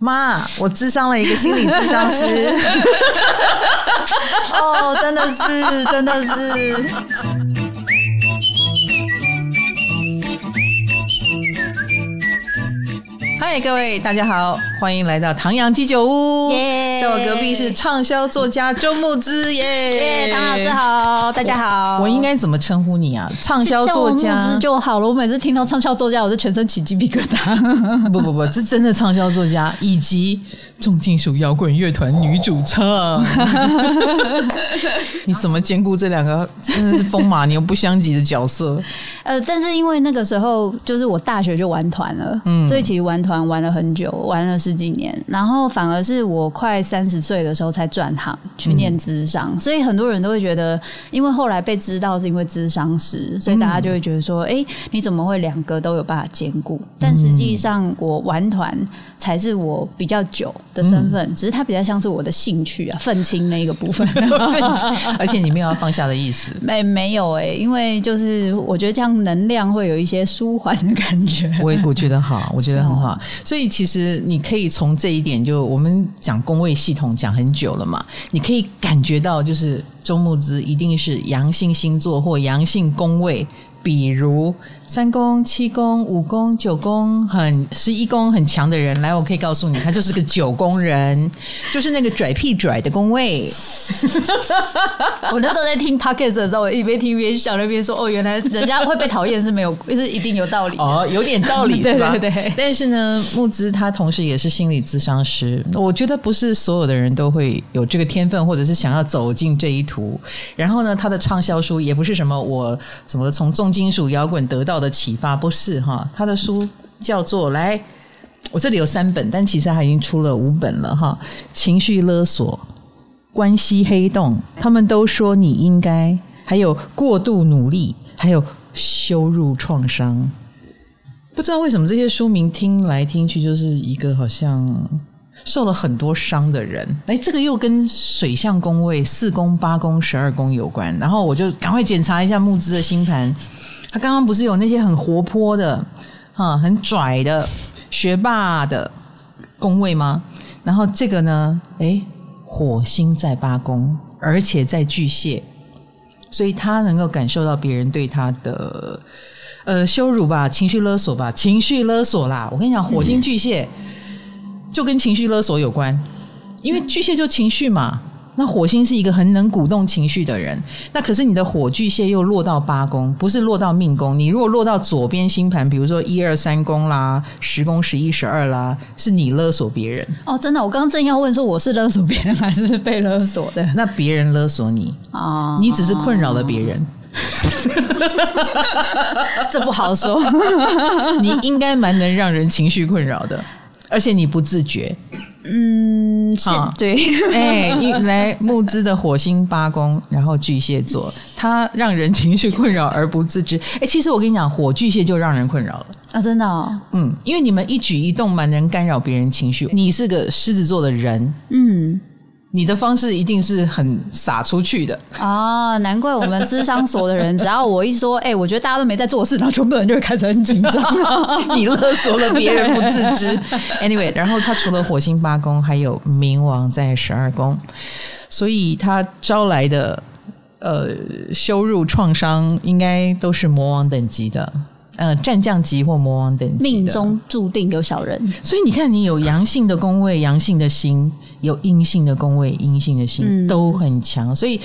妈，我智商了一个心理智商师。哦，真的是，真的是。嗨，各位大家好，欢迎来到唐阳鸡酒屋。耶，在我隔壁是畅销作家周木之。耶，耶，唐老师好，大家好。我，我应该怎么称呼你啊？畅销作家慕姿就好了。我每次听到畅销作家，我就全身起鸡皮疙瘩。不不不，是真的畅销作家，以及。重金属摇滚乐团女主唱，你怎么兼顾这两个真的是风马牛不相及的角色？呃，但是因为那个时候就是我大学就玩团了，嗯，所以其实玩团玩了很久，玩了十几年，然后反而是我快三十岁的时候才转行去念咨商，嗯，所以很多人都会觉得，因为后来被知道是因为咨商师，所以大家就会觉得说，哎，嗯，你怎么会两个都有办法兼顾？但实际上我玩团才是我比较久的身份，嗯，只是它比较像是我的兴趣啊，愤青那个部分，而且你没有要放下的意思，没没有哎、欸，因为就是我觉得这样能量会有一些舒缓的感觉，我我觉得好，我觉得很好，所以其实你可以可以从这一点，就我们讲宫位系统讲很久了嘛，你可以感觉到就是周木之一定是阳性星座或阳性宫位。比如三宫、七宫、五宫、九宫很十一宫很强的人，来，我可以告诉你，他就是个九宫人，就是那个拽屁拽的宫位。我那时候在听 Podcast 的时候，我一边听一边笑，那边说：“哦，原来人家会被讨厌是没有，是一定有道理。”哦，有点道理 是吧？对对对。但是呢，木之他同时也是心理咨商师，我觉得不是所有的人都会有这个天分，或者是想要走进这一途。然后呢，他的畅销书也不是什么我什么从重金属摇滚得到的启发不是哈，他的书叫做来，我这里有三本，但其实他已经出了五本了哈。情绪勒索、关系黑洞，他们都说你应该，还有过度努力，还有羞辱创伤。不知道为什么这些书名听来听去就是一个好像受了很多伤的人。哎，这个又跟水象宫位四宫、八宫、十二宫有关。然后我就赶快检查一下慕姿的星盘。他刚刚不是有那些很活泼的、哈很拽的学霸的宫位吗？然后这个呢，诶，火星在八宫，而且在巨蟹，所以他能够感受到别人对他的呃羞辱吧、情绪勒索吧、情绪勒索啦。我跟你讲，火星巨蟹就跟情绪勒索有关，因为巨蟹就情绪嘛。那火星是一个很能鼓动情绪的人，那可是你的火巨蟹又落到八宫，不是落到命宫。你如果落到左边星盘，比如说一二三宫啦、十宫、十一、十二啦，是你勒索别人哦。真的，我刚刚正要问说，我是勒索别人还是被勒索的？那别人勒索你啊，你只是困扰了别人，这不好说。你应该蛮能让人情绪困扰的，而且你不自觉。嗯，是对，哎、欸，一来木之的火星八宫，然后巨蟹座，它让人情绪困扰而不自知。哎、欸，其实我跟你讲，火巨蟹就让人困扰了啊，真的、哦，嗯，因为你们一举一动蛮能干扰别人情绪。你是个狮子座的人，嗯。你的方式一定是很洒出去的啊！难怪我们智商所的人，只要我一说，哎、欸，我觉得大家都没在做事，然后全部人就会开始很紧张。你勒索了别人不自知。Anyway，然后他除了火星八宫，还有冥王在十二宫，所以他招来的呃羞辱创伤，应该都是魔王等级的。呃，战将级或魔王等级，命中注定有小人。所以你看，你有阳性的宫位，阳性的心；有阴性的宫位，阴性的心、嗯、都很强。所以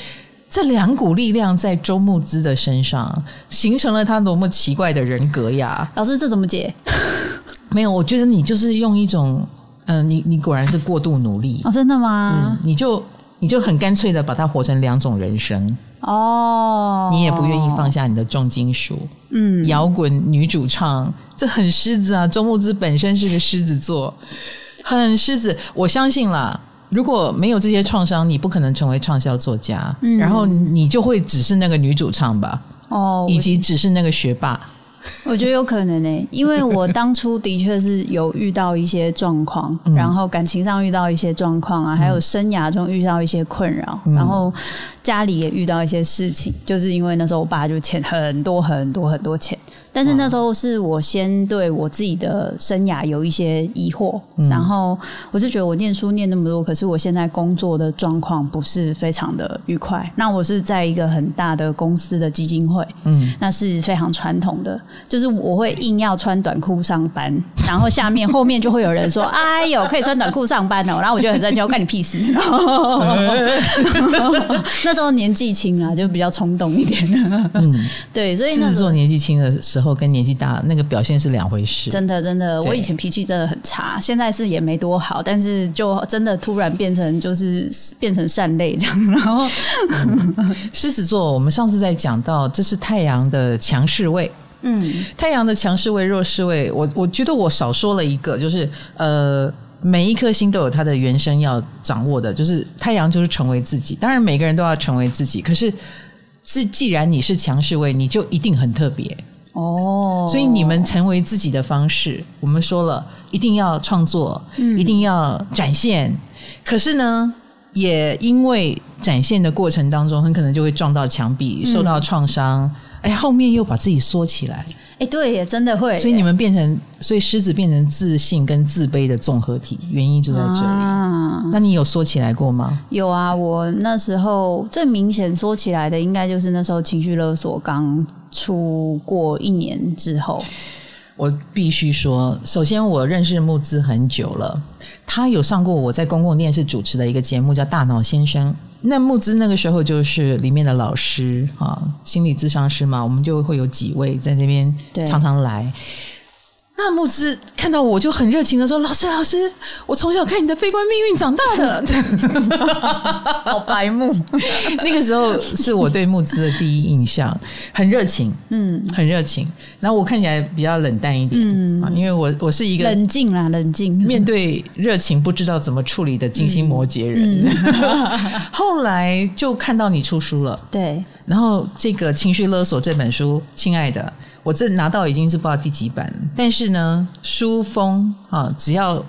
这两股力量在周慕之的身上，形成了他多么奇怪的人格呀！老师，这怎么解？没有，我觉得你就是用一种，嗯、呃，你你果然是过度努力哦，真的吗？嗯，你就你就很干脆的把它活成两种人生。哦，你也不愿意放下你的重金属，嗯，摇滚女主唱，这很狮子啊！周木子本身是个狮子座，很狮子。我相信啦，如果没有这些创伤，你不可能成为畅销作家，嗯，然后你就会只是那个女主唱吧，哦，以及只是那个学霸。我觉得有可能呢、欸，因为我当初的确是有遇到一些状况，嗯、然后感情上遇到一些状况啊，还有生涯中遇到一些困扰，嗯、然后家里也遇到一些事情，就是因为那时候我爸就欠很多很多很多钱，但是那时候是我先对我自己的生涯有一些疑惑，嗯、然后我就觉得我念书念那么多，可是我现在工作的状况不是非常的愉快。那我是在一个很大的公司的基金会，嗯，那是非常传统的，就是我会硬要穿短裤上班，然后下面后面就会有人说：“哎呦，可以穿短裤上班哦。”然后我就很生气，我干你屁事！那时候年纪轻啊，就比较冲动一点。嗯，对，所以那时候年纪轻的时候跟年纪大那个表现是两回事。真的，真的，我以前脾气真的很差，现在是也没多好，但是就真的突然变成就是变成善类这样。然后，狮子座，我们上次在讲到这是太阳的强势位，嗯，太阳的强势位、弱势位，我我觉得我少说了一个，就是呃。每一颗星都有它的原生要掌握的，就是太阳就是成为自己。当然，每个人都要成为自己。可是，既既然你是强势位，你就一定很特别哦。所以，你们成为自己的方式，我们说了一定要创作，嗯、一定要展现。可是呢，也因为展现的过程当中，很可能就会撞到墙壁，受到创伤。嗯哎，后面又把自己缩起来。哎，对耶，真的会。所以你们变成，所以狮子变成自信跟自卑的综合体，原因就在这里。啊、那你有说起来过吗？有啊，我那时候最明显说起来的，应该就是那时候情绪勒索刚出过一年之后。我必须说，首先我认识木子很久了，他有上过我在公共电视主持的一个节目，叫《大脑先生》。那木子那个时候就是里面的老师啊，心理咨商师嘛，我们就会有几位在那边常常来。那慕姿看到我就很热情的说：“老师，老师，我从小看你的《非官命运》长大的。”好白目。那个时候是我对慕姿的第一印象，很热情，嗯，很热情。然后我看起来比较冷淡一点，嗯，因为我我是一个冷静啦，冷静，面对热情不知道怎么处理的金星摩羯人。嗯嗯、后来就看到你出书了，对。然后这个《情绪勒索》这本书，亲爱的。我这拿到已经是不知道第几版，但是呢，书封啊，只要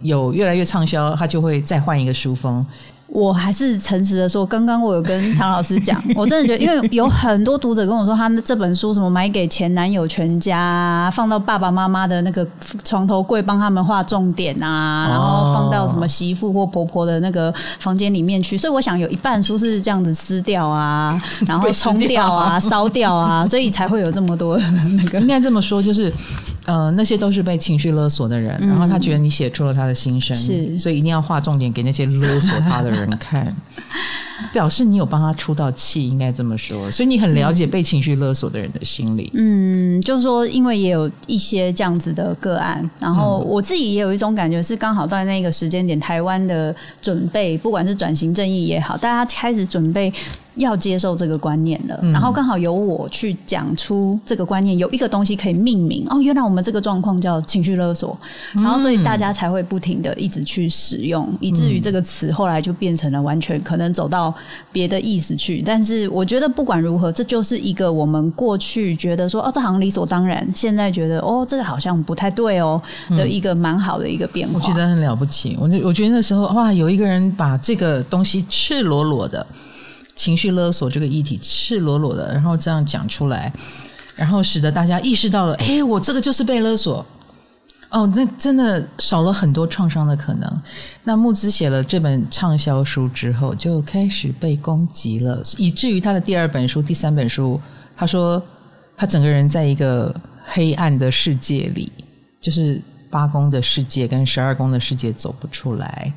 有越来越畅销，它就会再换一个书封。我还是诚实的说，刚刚我有跟唐老师讲，我真的觉得，因为有很多读者跟我说，他们这本书什么买给前男友全家，放到爸爸妈妈的那个床头柜，帮他们画重点啊，然后放到什么媳妇或婆婆的那个房间里面去。所以我想有一半书是这样子撕掉啊，然后冲掉啊，烧掉啊，所以才会有这么多那个。应该这么说，就是。呃，那些都是被情绪勒索的人，嗯、然后他觉得你写出了他的心声，是，所以一定要画重点给那些勒索他的人看，表示你有帮他出到气，应该这么说。所以你很了解被情绪勒索的人的心理。嗯，就是说，因为也有一些这样子的个案，然后我自己也有一种感觉，是刚好在那个时间点，台湾的准备，不管是转型正义也好，大家开始准备。要接受这个观念了，然后刚好由我去讲出这个观念，有一个东西可以命名哦，原来我们这个状况叫情绪勒索，然后所以大家才会不停的一直去使用，以至于这个词后来就变成了完全可能走到别的意思去。但是我觉得不管如何，这就是一个我们过去觉得说哦，这好像理所当然，现在觉得哦，这个好像不太对哦的一个蛮好的一个变化。我觉得很了不起，我我觉得那时候哇，有一个人把这个东西赤裸裸的。情绪勒索这个议题赤裸裸的，然后这样讲出来，然后使得大家意识到了，哎，我这个就是被勒索。哦，那真的少了很多创伤的可能。那木子写了这本畅销书之后，就开始被攻击了，以至于他的第二本书、第三本书，他说他整个人在一个黑暗的世界里，就是八宫的世界跟十二宫的世界走不出来。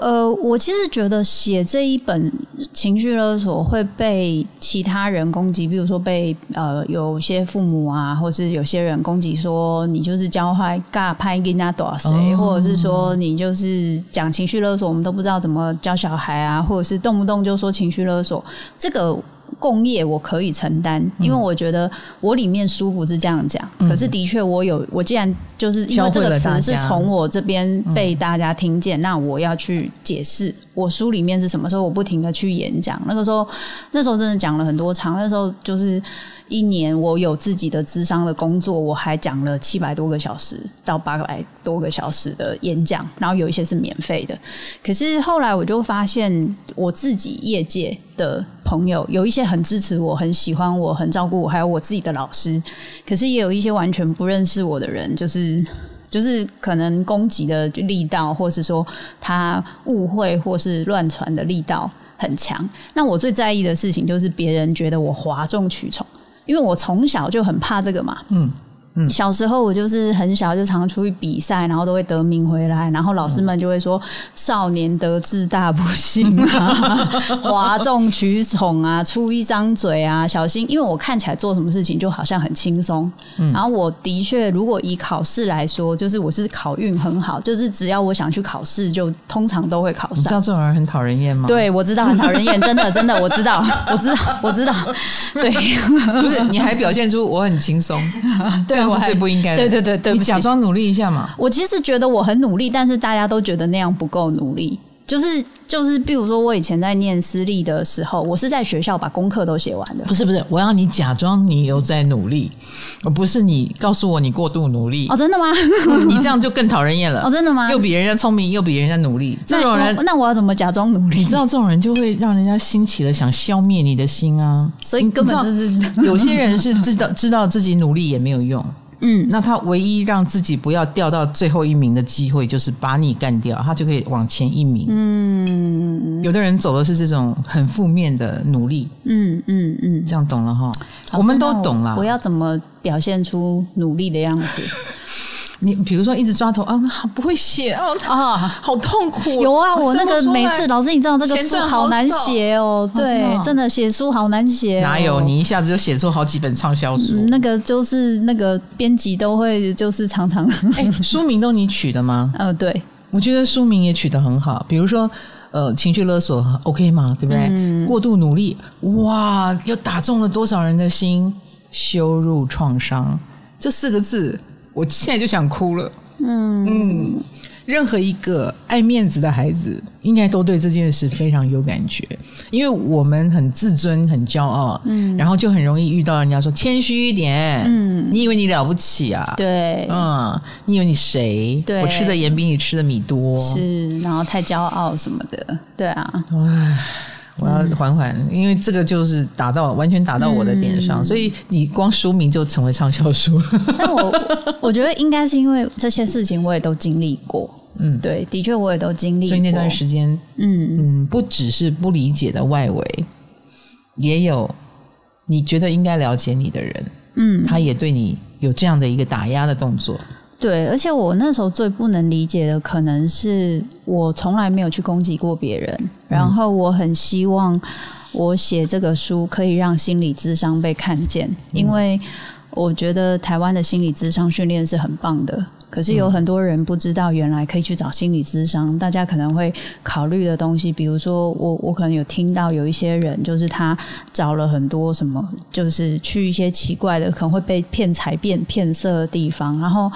呃，我其实觉得写这一本情绪勒索会被其他人攻击，比如说被呃有些父母啊，或是有些人攻击说你就是教坏尬拍给人家多少谁，或者是说你就是讲情绪勒索，我们都不知道怎么教小孩啊，或者是动不动就说情绪勒索这个。共业我可以承担，因为我觉得我里面书不是这样讲，嗯、可是的确我有，我既然就是因为这个词是从我这边被大家听见，嗯、那我要去解释我书里面是什么时候我不停的去演讲，那个时候那时候真的讲了很多场，那时候就是。一年我有自己的咨商的工作，我还讲了七百多个小时到八百多个小时的演讲，然后有一些是免费的。可是后来我就发现，我自己业界的朋友有一些很支持我、很喜欢我、很照顾我，还有我自己的老师。可是也有一些完全不认识我的人，就是就是可能攻击的力道，或是说他误会或是乱传的力道很强。那我最在意的事情就是别人觉得我哗众取宠。因为我从小就很怕这个嘛，小时候我就是很小就常出去比赛，然后都会得名回来，然后老师们就会说少年得志大不幸啊，哗众取宠啊，出一张嘴啊，小心，因为我看起来做什么事情就好像很轻松。然后我的确，如果以考试来说，就是我是考运很好，就是只要我想去考试，就通常都会考上。你知道这种人很讨人厌吗？对，我知道很讨人厌，真的真的，我知道，我知道，我知道。对，不是，你还表现出我很轻松，对。是最不应该的。对对对对，你假装努力一下嘛。我其实觉得我很努力，但是大家都觉得那样不够努力。就是就是，比如说我以前在念私立的时候，我是在学校把功课都写完的。不是不是，我要你假装你有在努力，而不是你告诉我你过度努力。哦，真的吗？你这样就更讨人厌了。哦，真的吗？又比人家聪明，又比人家努力，这种人，那我要怎么假装努力？你知道这种人就会让人家兴起了想消灭你的心啊。所以根本就是有些人是知道知道自己努力也没有用。嗯，那他唯一让自己不要掉到最后一名的机会，就是把你干掉，他就可以往前一名。嗯，有的人走的是这种很负面的努力。嗯嗯嗯，这样懂了哈？我们都懂了。我要怎么表现出努力的样子？你比如说一直抓头啊，不会写啊啊，好痛苦。有啊，我那个每次老师，你知道这个书好难写哦，对，真的写书好难写。哪有你一下子就写出好几本畅销书？那个就是那个编辑都会就是常常书名都你取的吗？嗯，对，我觉得书名也取得很好。比如说呃，情绪勒索 OK 吗？对不对？过度努力，哇，又打中了多少人的心？羞辱创伤这四个字。我现在就想哭了。嗯。嗯，任何一个爱面子的孩子，应该都对这件事非常有感觉，因为我们很自尊、很骄傲，嗯，然后就很容易遇到人家说谦虚一点，嗯，你以为你了不起啊？对，嗯，你以为你谁？对，我吃的盐比你吃的米多，是，然后太骄傲什么的，对啊，唉。我要缓缓，因为这个就是打到完全打到我的点上，嗯、所以你光书名就成为畅销书了。但我我觉得应该是因为这些事情我也都经历过，嗯，对，的确我也都经历过。所以那段时间，嗯嗯，不只是不理解的外围，也有你觉得应该了解你的人，嗯，他也对你有这样的一个打压的动作。对，而且我那时候最不能理解的，可能是我从来没有去攻击过别人，嗯、然后我很希望我写这个书可以让心理智商被看见，嗯、因为我觉得台湾的心理智商训练是很棒的。可是有很多人不知道，原来可以去找心理智商。大家可能会考虑的东西，比如说我，我可能有听到有一些人，就是他找了很多什么，就是去一些奇怪的，可能会被骗财骗骗色的地方，然后。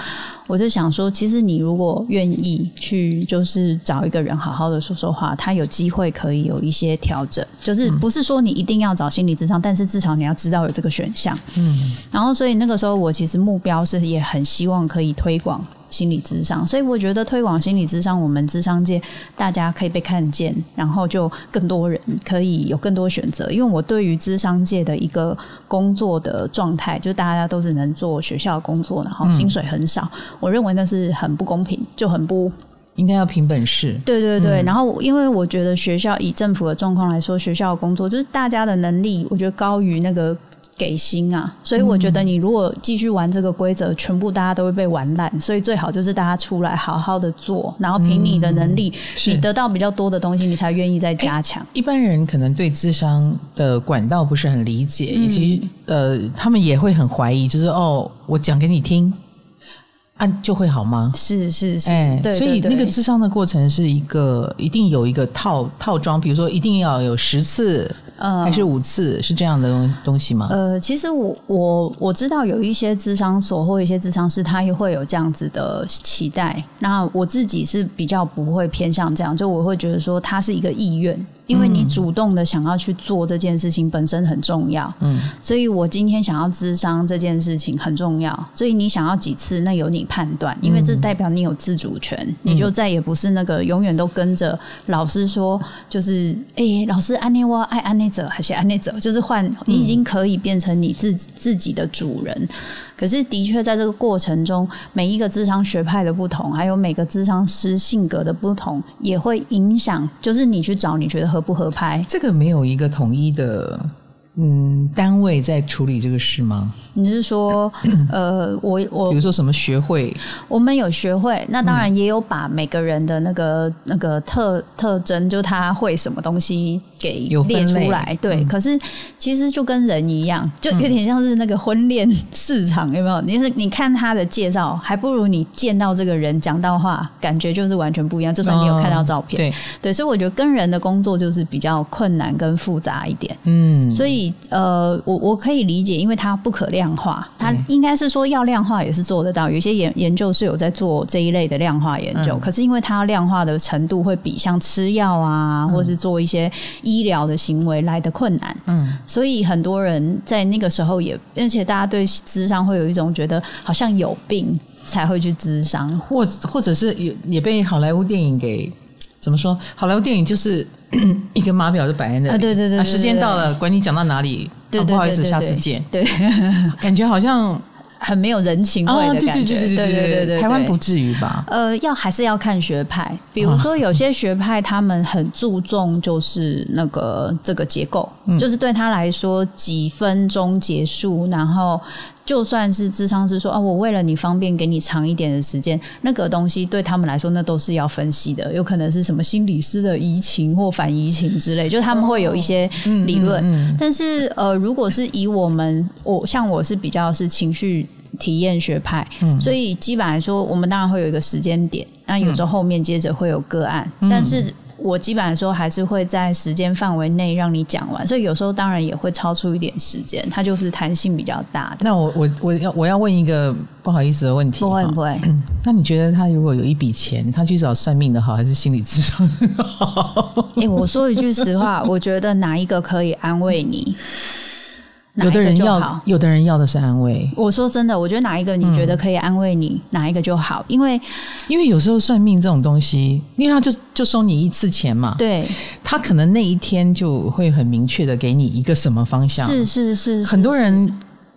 我就想说，其实你如果愿意去，就是找一个人好好的说说话，他有机会可以有一些调整。就是不是说你一定要找心理咨商，但是至少你要知道有这个选项。嗯，然后所以那个时候我其实目标是也很希望可以推广。心理智商，所以我觉得推广心理智商，我们智商界大家可以被看见，然后就更多人可以有更多选择。因为我对于智商界的一个工作的状态，就大家都只能做学校工作，然后薪水很少，嗯、我认为那是很不公平，就很不应该要凭本事。对对对，嗯、然后因为我觉得学校以政府的状况来说，学校工作就是大家的能力，我觉得高于那个。给薪啊，所以我觉得你如果继续玩这个规则，嗯、全部大家都会被玩烂。所以最好就是大家出来好好的做，然后凭你的能力，嗯、你得到比较多的东西，你才愿意再加强。一般人可能对智商的管道不是很理解，嗯、以及呃，他们也会很怀疑，就是哦，我讲给你听。啊，就会好吗？是是是，哎，对，所以那个智商的过程是一个，一定有一个套套装，比如说一定要有十次呃，还是五次是这样的东东西吗？呃，其实我我我知道有一些智商所或一些智商师，他也会有这样子的期待。那我自己是比较不会偏向这样，就我会觉得说，他是一个意愿。因为你主动的想要去做这件事情本身很重要，嗯，所以我今天想要咨商这件事情很重要，所以你想要几次那由你判断，因为这代表你有自主权，你就再也不是那个永远都跟着老师说，就是哎、欸，老师安内我爱安内者还是安内者，就是换你已经可以变成你自自己的主人。可是，的确，在这个过程中，每一个智商学派的不同，还有每个智商师性格的不同，也会影响，就是你去找你觉得合不合拍。这个没有一个统一的。嗯，单位在处理这个事吗？你是说，呃，我我比如说什么学会，我们有学会，那当然也有把每个人的那个那个特特征，就他会什么东西给列出来。对，嗯、可是其实就跟人一样，就有点像是那个婚恋市场，有没有？你是你看他的介绍，还不如你见到这个人讲到话，感觉就是完全不一样。就算你有看到照片，哦、对对，所以我觉得跟人的工作就是比较困难跟复杂一点。嗯，所以。呃，我我可以理解，因为它不可量化，它应该是说要量化也是做得到。有些研研究是有在做这一类的量化研究，嗯、可是因为它量化的程度会比像吃药啊，或是做一些医疗的行为来的困难。嗯，所以很多人在那个时候也，而且大家对咨商会有一种觉得好像有病才会去咨商，或或者是也也被好莱坞电影给怎么说？好莱坞电影就是。一个码表就摆在那里，对对对，时间到了，管你讲到哪里，不好意思，下次见。对，感觉好像很没有人情味的感觉。对对对对，台湾不至于吧？呃，要还是要看学派，比如说有些学派他们很注重就是那个这个结构，就是对他来说几分钟结束，然后。就算是智商是说啊，我为了你方便给你长一点的时间，那个东西对他们来说那都是要分析的，有可能是什么心理师的移情或反移情之类，就他们会有一些理论。哦嗯嗯嗯、但是呃，如果是以我们我像我是比较是情绪体验学派，嗯、所以基本来说，我们当然会有一个时间点，那有时候后面接着会有个案，嗯、但是。我基本上说还是会在时间范围内让你讲完，所以有时候当然也会超出一点时间，它就是弹性比较大的。那我我我要我要问一个不好意思的问题，不会不会。那你觉得他如果有一笔钱，他去找算命的好，还是心理咨商好？哎、欸，我说一句实话，我觉得哪一个可以安慰你？有的人要，有的人要的是安慰。我说真的，我觉得哪一个你觉得可以安慰你，嗯、哪一个就好。因为，因为有时候算命这种东西，因为他就就收你一次钱嘛，对，他可能那一天就会很明确的给你一个什么方向。是是是，是，很多人。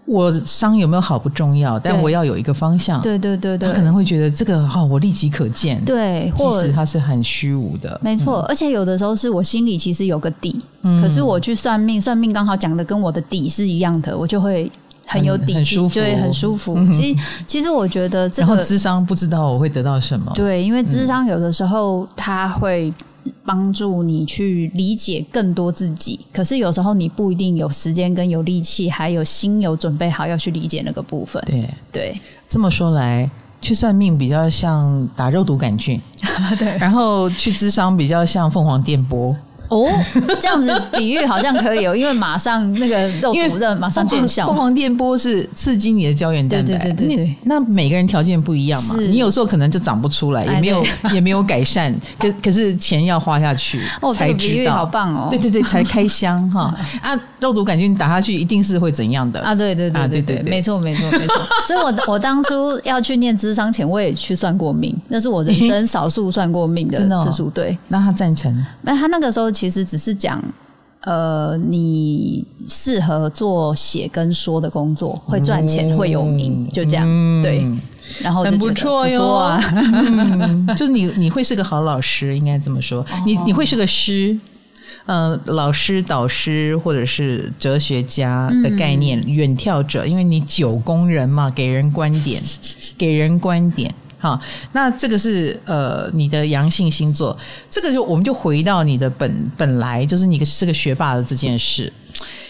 我伤有没有好不重要，但我要有一个方向。对对对对，他可能会觉得这个哈、哦，我立即可见。对，其实它是很虚无的。没错，嗯、而且有的时候是我心里其实有个底，嗯、可是我去算命，算命刚好讲的跟我的底是一样的，我就会很有底气，就会很舒服。嗯、其实，其实我觉得这个智商不知道我会得到什么。对，因为智商有的时候他会。帮助你去理解更多自己，可是有时候你不一定有时间跟有力气，还有心有准备好要去理解那个部分。对对，对这么说来，去算命比较像打肉毒杆菌，对，然后去智商比较像凤凰电波。哦，这样子比喻好像可以哦，因为马上那个肉毒的马上见效。凤凰电波是刺激你的胶原蛋白，对对对对。那每个人条件不一样嘛，你有时候可能就长不出来，也没有也没有改善，可可是钱要花下去 才知道。好棒哦，对对对，才开箱哈 啊！肉毒杆菌打下去一定是会怎样的啊？对对对对对，没错没错没错。所以我我当初要去念智商前，我也去算过命，那是我人生少数算过命的次数。对，那他赞成？那他那个时候。其实只是讲，呃，你适合做写跟说的工作，会赚钱，嗯、会有名，就这样。对，然后很不错哟，啊。嗯、就是你你会是个好老师，应该这么说。你你会是个师，呃，老师、导师或者是哲学家的概念，远、嗯、眺者，因为你九宫人嘛，给人观点，给人观点。好，那这个是呃你的阳性星座，这个就我们就回到你的本本来就是你是个学霸的这件事，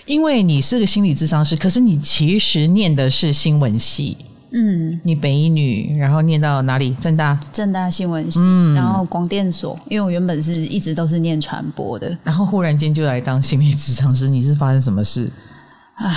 因为你是个心理智商师，可是你其实念的是新闻系，嗯，你北一女，然后念到哪里？正大，正大新闻系，嗯，然后广电所，因为我原本是一直都是念传播的，然后忽然间就来当心理咨商师，你是发生什么事？唉，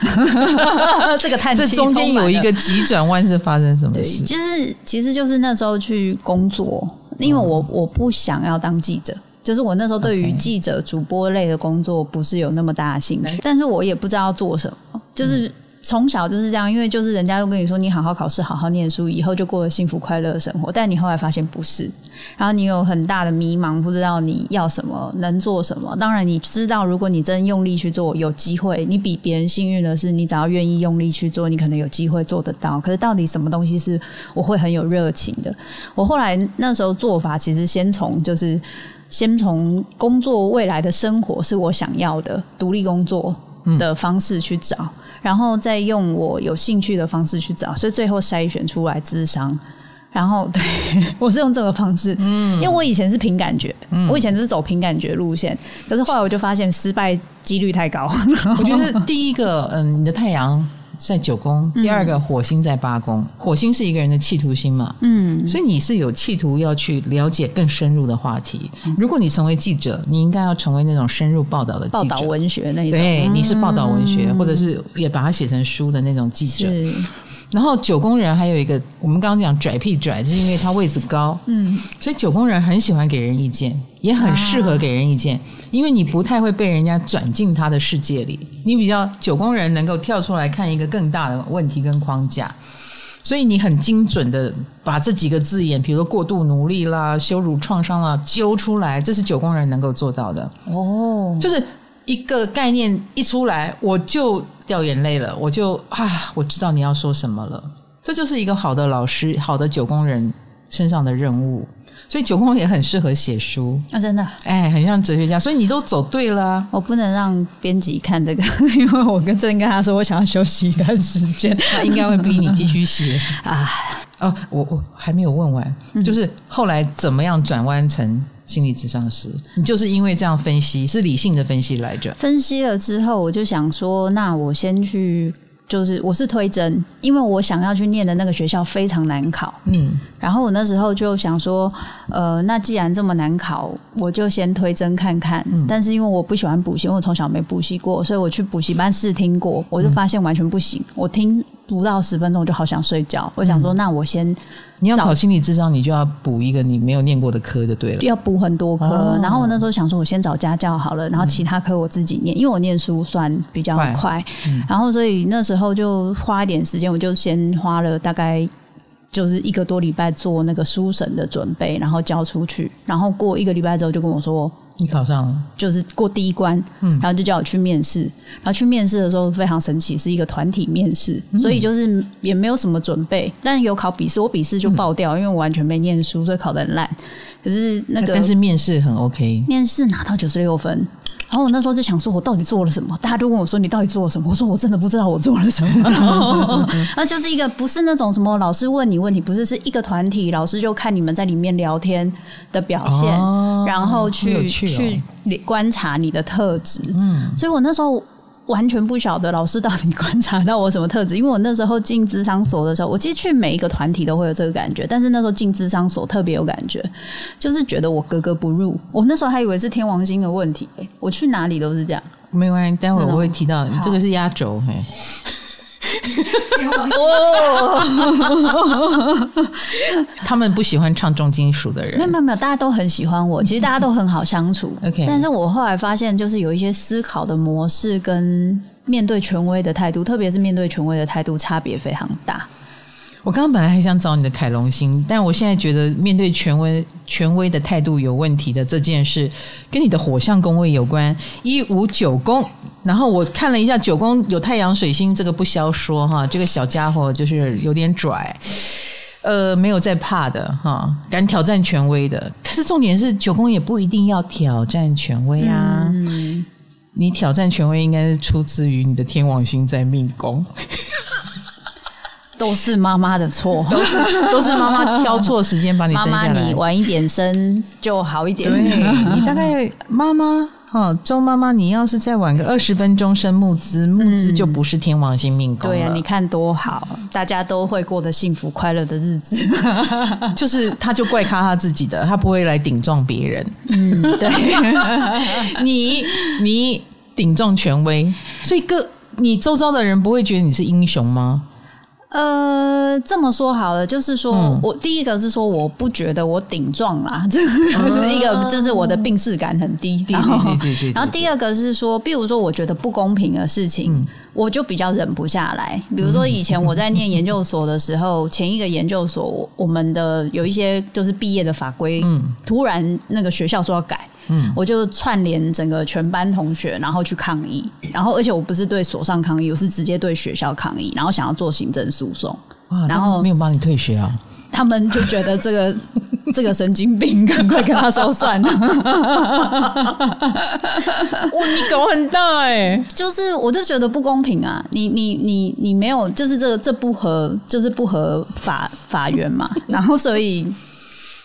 这个叹气，这中间有一个急转弯，是发生什么事？其实其实就是那时候去工作，因为我我不想要当记者。就是我那时候对于记者、主播类的工作不是有那么大的兴趣，但是我也不知道做什么。就是从小就是这样，因为就是人家都跟你说你好好考试、好好念书，以后就过了幸福快乐的生活。但你后来发现不是，然后你有很大的迷茫，不知道你要什么、能做什么。当然你知道，如果你真用力去做，有机会。你比别人幸运的是，你只要愿意用力去做，你可能有机会做得到。可是到底什么东西是我会很有热情的？我后来那时候做法，其实先从就是。先从工作未来的生活是我想要的独立工作的方式去找，然后再用我有兴趣的方式去找，所以最后筛选出来智商。然后对 我是用这个方式，嗯，因为我以前是凭感觉，嗯、我以前就是走凭感觉路线，可是后来我就发现失败几率太高。我觉得第一个，嗯，你的太阳。在九宫，第二个火星在八宫。嗯、火星是一个人的企图心嘛，嗯，所以你是有企图要去了解更深入的话题。嗯、如果你成为记者，你应该要成为那种深入报道的记者，报道文学那种。对，你是报道文学，嗯、或者是也把它写成书的那种记者。是然后九宫人还有一个，我们刚刚讲拽屁拽，就是因为他位子高，嗯，所以九宫人很喜欢给人意见，也很适合给人意见，啊、因为你不太会被人家转进他的世界里，你比较九宫人能够跳出来看一个更大的问题跟框架，所以你很精准的把这几个字眼，比如说过度努力啦、羞辱创伤啦，揪出来，这是九宫人能够做到的。哦，就是。一个概念一出来，我就掉眼泪了，我就啊，我知道你要说什么了。这就是一个好的老师，好的九宫人身上的任务。所以九宫也很适合写书啊，真的，哎，很像哲学家。所以你都走对了。我不能让编辑看这个，因为我跟正跟他说，我想要休息一段时间，他应该会逼你继续写 啊。哦，我我还没有问完，嗯、就是后来怎么样转弯成？心理智商师，你就是因为这样分析，是理性的分析来着。分析了之后，我就想说，那我先去，就是我是推甄，因为我想要去念的那个学校非常难考。嗯，然后我那时候就想说，呃，那既然这么难考，我就先推甄看看。嗯，但是因为我不喜欢补习，因为我从小没补习过，所以我去补习班试听过，我就发现完全不行。嗯，我听不到十分钟，我就好想睡觉。我想说，那我先。你要考心理智商，你就要补一个你没有念过的科就对了。要补很多科，哦、然后我那时候想说，我先找家教好了，然后其他科我自己念，嗯、因为我念书算比较快。嗯、然后所以那时候就花一点时间，我就先花了大概就是一个多礼拜做那个书审的准备，然后交出去，然后过一个礼拜之后就跟我说。你考上了，就是过第一关，嗯，然后就叫我去面试，然后去面试的时候非常神奇，是一个团体面试，嗯、所以就是也没有什么准备，但有考笔试，我笔试就爆掉，嗯、因为我完全没念书，所以考得很烂。可是那个，但是面试很 OK，面试拿到九十六分。然后我那时候就想说，我到底做了什么？大家都问我说：“你到底做了什么？”我说：“我真的不知道我做了什么。”那就是一个不是那种什么老师问你问题，不是是一个团体，老师就看你们在里面聊天的表现，哦、然后去、哦、去观察你的特质。嗯，所以我那时候。完全不晓得老师到底观察到我什么特质，因为我那时候进智商所的时候，我其实去每一个团体都会有这个感觉，但是那时候进智商所特别有感觉，就是觉得我格格不入。我那时候还以为是天王星的问题，我去哪里都是这样。没关系，待会我会提到，这个是压轴。嘿。他们不喜欢唱重金属的人。没有没有没有，大家都很喜欢我。其实大家都很好相处。OK，但是我后来发现，就是有一些思考的模式跟面对权威的态度，特别是面对权威的态度，差别非常大。我刚刚本来还想找你的凯龙星，但我现在觉得面对权威权威的态度有问题的这件事，跟你的火象宫位有关，一五九宫。然后我看了一下九宫有太阳水星，这个不消说哈，这个小家伙就是有点拽，呃，没有在怕的哈，敢挑战权威的。可是重点是九宫也不一定要挑战权威啊，嗯、你挑战权威应该是出自于你的天王星在命宫。都是妈妈的错，都是都是妈妈挑错时间把你生下来。妈妈，你晚一点生就好一点。对，你大概妈妈哈周妈妈，你要是再晚个二十分钟生木资，木资就不是天王星命宫了。对呀、啊，你看多好，大家都会过得幸福快乐的日子。就是他就怪咖他自己的，他不会来顶撞别人。嗯，对，你你顶撞权威，所以各。你周遭的人不会觉得你是英雄吗？呃，这么说好了，就是说、嗯、我第一个是说，我不觉得我顶撞啦，这是一个，就是我的病视感很低。然后，然后第二个是说，比如说，我觉得不公平的事情，嗯、我就比较忍不下来。比如说，以前我在念研究所的时候，嗯、前一个研究所，我们的有一些就是毕业的法规，嗯，突然那个学校说要改。嗯，我就串联整个全班同学，然后去抗议，然后而且我不是对所上抗议，我是直接对学校抗议，然后想要做行政诉讼。哇，然后没有帮你退学啊？他们就觉得这个 这个神经病，赶快跟他说算了。哇，你搞很大哎、欸！就是我就觉得不公平啊！你你你你没有，就是这个这不合，就是不合法法源嘛。然后所以。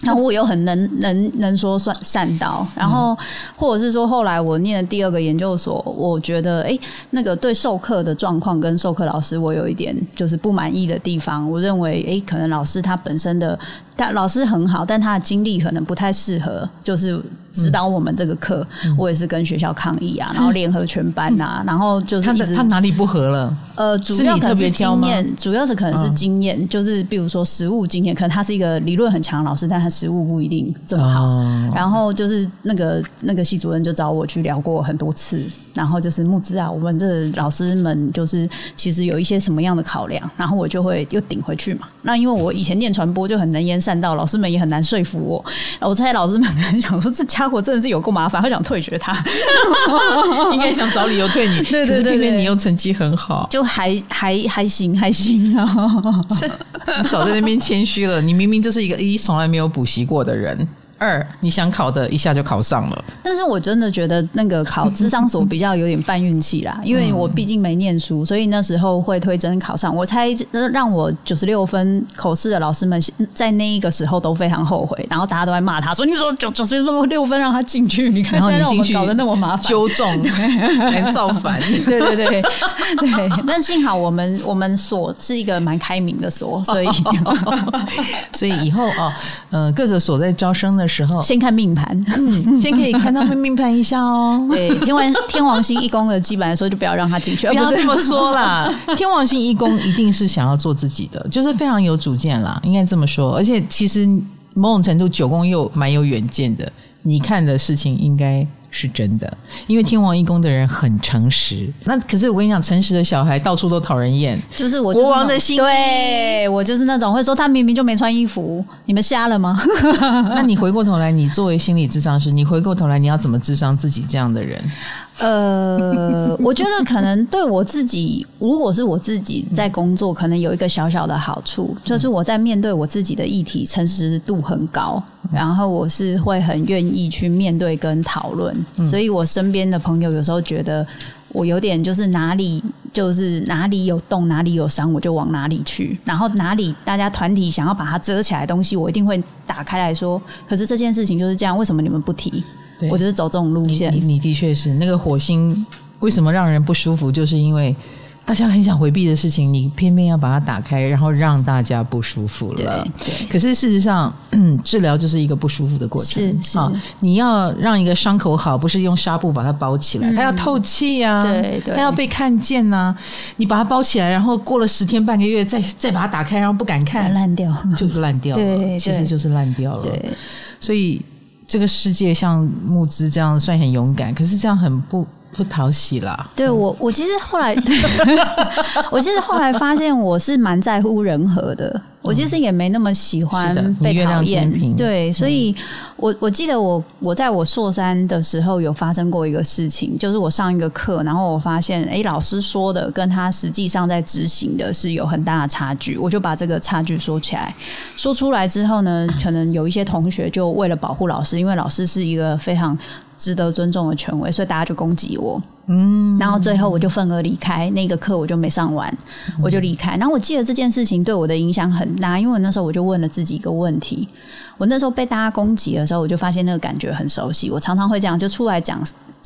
然后我又很能能能说算善道，然后或者是说后来我念的第二个研究所，我觉得哎，那个对授课的状况跟授课老师我有一点就是不满意的地方，我认为哎，可能老师他本身的，但老师很好，但他的经历可能不太适合，就是。指导我们这个课，嗯、我也是跟学校抗议啊，然后联合全班呐、啊，嗯、然后就是他，他哪里不合了？呃，主要可能是经验，主要是可能是经验，嗯、就是比如说实务经验，可能他是一个理论很强的老师，但他实务不一定这么好。哦、然后就是那个那个系主任就找我去聊过很多次。然后就是募资啊，我们这老师们就是其实有一些什么样的考量，然后我就会又顶回去嘛。那因为我以前念传播就很能言善道，老师们也很难说服我。我猜老师们可能想说，这家伙真的是有够麻烦，他想退学他，应该想找理由退你。对对对，对，可是偏偏你又成绩很好，就还还还行还行啊。你 少在那边谦虚了，你明明就是一个一从来没有补习过的人。二，你想考的一下就考上了，但是我真的觉得那个考智商所比较有点半运气啦，因为我毕竟没念书，所以那时候会推甄考上。我猜让我九十六分口试的老师们在那一个时候都非常后悔，然后大家都在骂他说：“你说九九十六分让他进去，你看现在让我们搞得那么麻烦，纠正还 造反。”对对对对，但幸好我们我们所是一个蛮开明的所，所以所以以后哦，呃，各个所在招生的。时候先看命盘，嗯，先可以看他们命盘一下哦。对，天王天王星一宫的基本来说就不要让他进去，不要这么说啦。天王星一宫一定是想要做自己的，就是非常有主见啦，应该这么说。而且其实某种程度九宫又蛮有远见的，你看的事情应该。是真的，因为天王一宫的人很诚实。那可是我跟你讲，诚实的小孩到处都讨人厌。就是我国王的心，对我就是那种会说他明明就没穿衣服，你们瞎了吗？那你回过头来，你作为心理智商师，你回过头来，你要怎么智商自己这样的人？呃，我觉得可能对我自己，如果是我自己在工作，可能有一个小小的好处，就是我在面对我自己的议题，诚实度很高，然后我是会很愿意去面对跟讨论，所以我身边的朋友有时候觉得我有点就是哪里就是哪里有洞，哪里有伤，我就往哪里去，然后哪里大家团体想要把它遮起来的东西，我一定会打开来说。可是这件事情就是这样，为什么你们不提？对我就是走这种路线。你，的确是那个火星，为什么让人不舒服？就是因为大家很想回避的事情，你偏偏要把它打开，然后让大家不舒服了。对，对。可是事实上，嗯，治疗就是一个不舒服的过程。是你要让一个伤口好，不是用纱布把它包起来，嗯、它要透气呀、啊。对对。它要被看见呐、啊。你把它包起来，然后过了十天半个月，再再把它打开，然后不敢看，烂掉，就是烂掉了。对，其实就是烂掉了。对。所以。这个世界像木之这样算很勇敢，可是这样很不不讨喜啦。对我，我其实后来，我其实后来发现我是蛮在乎人和的。我其实也没那么喜欢被讨厌，对，所以我我记得我我在我硕三的时候有发生过一个事情，就是我上一个课，然后我发现，哎，老师说的跟他实际上在执行的是有很大的差距，我就把这个差距说起来，说出来之后呢，可能有一些同学就为了保护老师，因为老师是一个非常值得尊重的权威，所以大家就攻击我。嗯，然后最后我就愤而离开那个课，我就没上完，我就离开。然后我记得这件事情对我的影响很大，因为我那时候我就问了自己一个问题：我那时候被大家攻击的时候，我就发现那个感觉很熟悉。我常常会这样，就出来讲，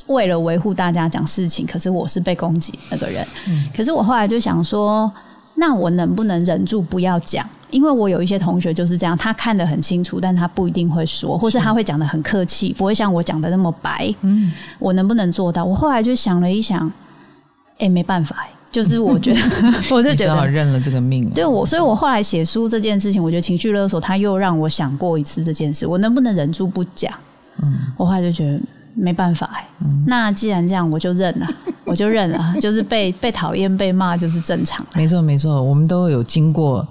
为了维护大家讲事情，可是我是被攻击那个人。嗯，可是我后来就想说。那我能不能忍住不要讲？因为我有一些同学就是这样，他看得很清楚，但他不一定会说，或是他会讲的很客气，不会像我讲的那么白。嗯，我能不能做到？我后来就想了一想，哎、欸，没办法，就是我觉得，我就觉得认了这个命。对我，所以我后来写书这件事情，我觉得情绪勒索，他又让我想过一次这件事，我能不能忍住不讲？嗯，我后来就觉得。没办法哎，那既然这样，我就认了，我就认了，就是被被讨厌、被骂就是正常。没错，没错，我们都有经过，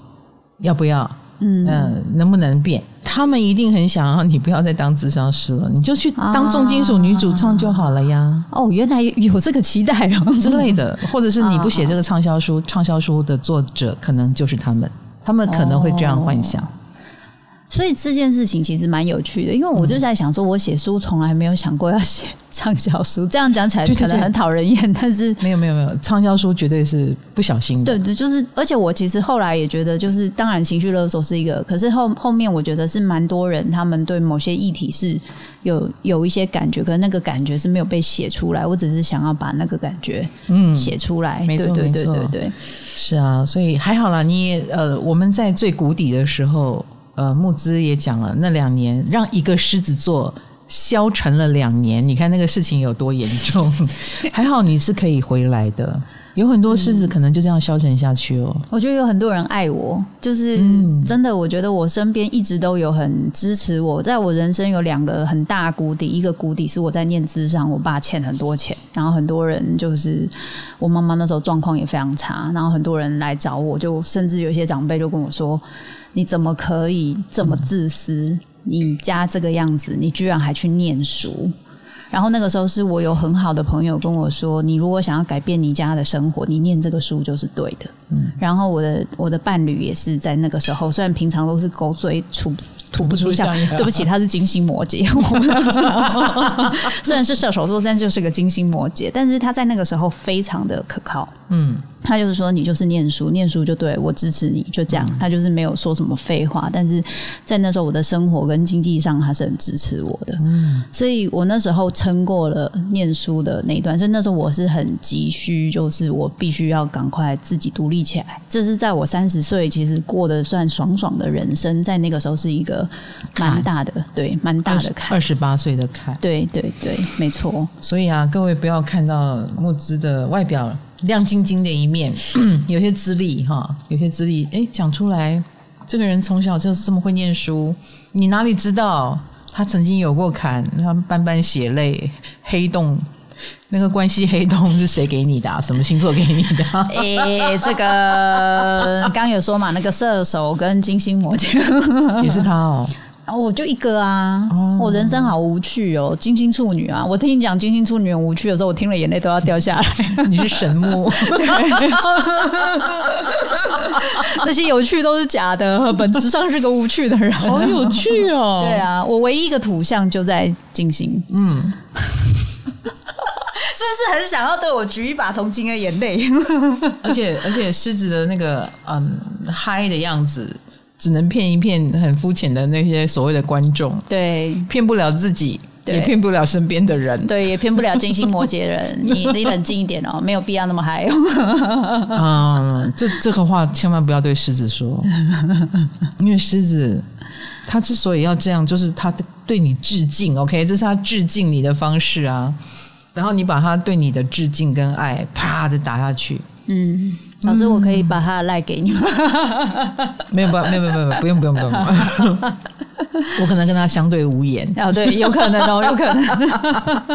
要不要？嗯、呃，能不能变？他们一定很想要你不要再当智商师了，你就去当重金属女主唱就好了呀。啊、哦，原来有这个期待啊之类的，或者是你不写这个畅销书，畅销书的作者可能就是他们，他们可能会这样幻想。哦所以这件事情其实蛮有趣的，因为我就在想说，我写书从来没有想过要写畅销书。这样讲起来 可能很讨人厌，但是没有没有没有，畅销书绝对是不小心的。对对，就是，而且我其实后来也觉得，就是当然情绪勒索是一个，可是后后面我觉得是蛮多人他们对某些议题是有有一些感觉，可是那个感觉是没有被写出来。我只是想要把那个感觉嗯写出来。没错没错对，是啊，所以还好啦，你也呃我们在最谷底的时候。呃，慕姿也讲了，那两年让一个狮子座消沉了两年，你看那个事情有多严重。还好你是可以回来的，有很多狮子可能就这样消沉下去哦。我觉得有很多人爱我，就是真的，我觉得我身边一直都有很支持我。在我人生有两个很大谷底，一个谷底是我在念资上，我爸欠很多钱，然后很多人就是我妈妈那时候状况也非常差，然后很多人来找我，就甚至有些长辈就跟我说。你怎么可以这么自私？你家这个样子，你居然还去念书？然后那个时候是我有很好的朋友跟我说：“你如果想要改变你家的生活，你念这个书就是对的。”嗯，然后我的我的伴侣也是在那个时候，虽然平常都是狗嘴吐吐不出象，对不起，他是金星摩羯，虽然是射手座，但就是个金星摩羯，但是他在那个时候非常的可靠。嗯。他就是说，你就是念书，念书就对，我支持你，就这样。他就是没有说什么废话，但是在那时候我的生活跟经济上，他是很支持我的。嗯，所以我那时候撑过了念书的那一段，所以那时候我是很急需，就是我必须要赶快自己独立起来。这是在我三十岁，其实过得算爽爽的人生，在那个时候是一个蛮大的，对，蛮大的坎，二十八岁的坎，对对对，没错。所以啊，各位不要看到木之的外表。亮晶晶的一面，有些资历哈，有些资历，哎，讲出来，这个人从小就是这么会念书，你哪里知道他曾经有过坎，他斑斑血泪，黑洞，那个关系黑洞是谁给你的啊？什么星座给你的？哎，这个刚有说嘛，那个射手跟金星摩羯 也是他哦。我就一个啊，我人生好无趣哦，金星处女啊！我听你讲金星处女很无趣的时候，我听了眼泪都要掉下来。你是神木，那些有趣都是假的，本质上是个无趣的人。好有趣哦！对啊，我唯一一个土象就在金星。嗯，是不是很想要对我举一把同情的眼泪？而且而且狮子的那个嗯嗨的样子。只能骗一骗很肤浅的那些所谓的观众，对，骗不了自己，也骗不了身边的人，对，也骗不了金星摩羯人。你你冷静一点哦，没有必要那么嗨。嗯，这这个话千万不要对狮子说，因为狮子他之所以要这样，就是他对你致敬，OK，这是他致敬你的方式啊。然后你把他对你的致敬跟爱，啪的打下去，嗯。老师，我可以把他的赖给你吗？没有，不没有，没有，没有，不用，不用，不用。我可能跟他相对无言。哦，对，有可能哦，有可能。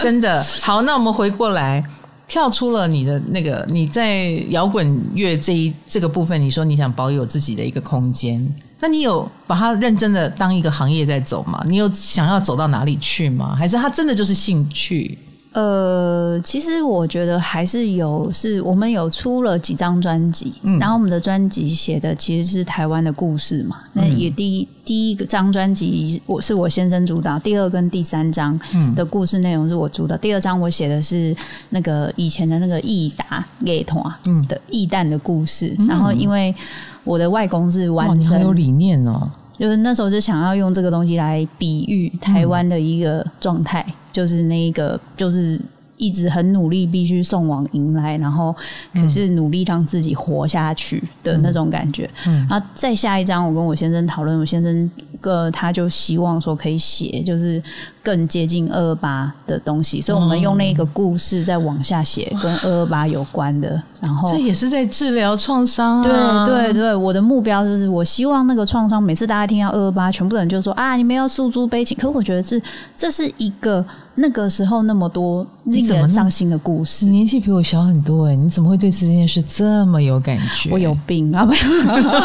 真的好，那我们回过来，跳出了你的那个你在摇滚乐这一这个部分，你说你想保有自己的一个空间，那你有把它认真的当一个行业在走吗？你有想要走到哪里去吗？还是它真的就是兴趣？呃，其实我觉得还是有，是我们有出了几张专辑，嗯、然后我们的专辑写的其实是台湾的故事嘛。嗯、那也第一第一个张专辑我是我先生主导，第二跟第三张的故事内容是我主导。嗯、第二张我写的是那个以前的那个义达乐团的义旦的故事，嗯、然后因为我的外公是湾生，很有理念哦。就是那时候就想要用这个东西来比喻台湾的一个状态，嗯、就是那个就是一直很努力，必须送往迎来，然后可是努力让自己活下去的那种感觉。嗯，然后再下一章，我跟我先生讨论，我先生个他就希望说可以写，就是。更接近二二八的东西，所以我们用那个故事再往下写，跟二二八有关的。然后这也是在治疗创伤。对对对，我的目标就是，我希望那个创伤，每次大家听到二二八，全部人就说啊，你们要诉诸悲情。可我觉得这这是一个那个时候那么多令人伤心的故事。你年纪比我小很多哎，你怎么会对这件事这么有感觉？我有病啊！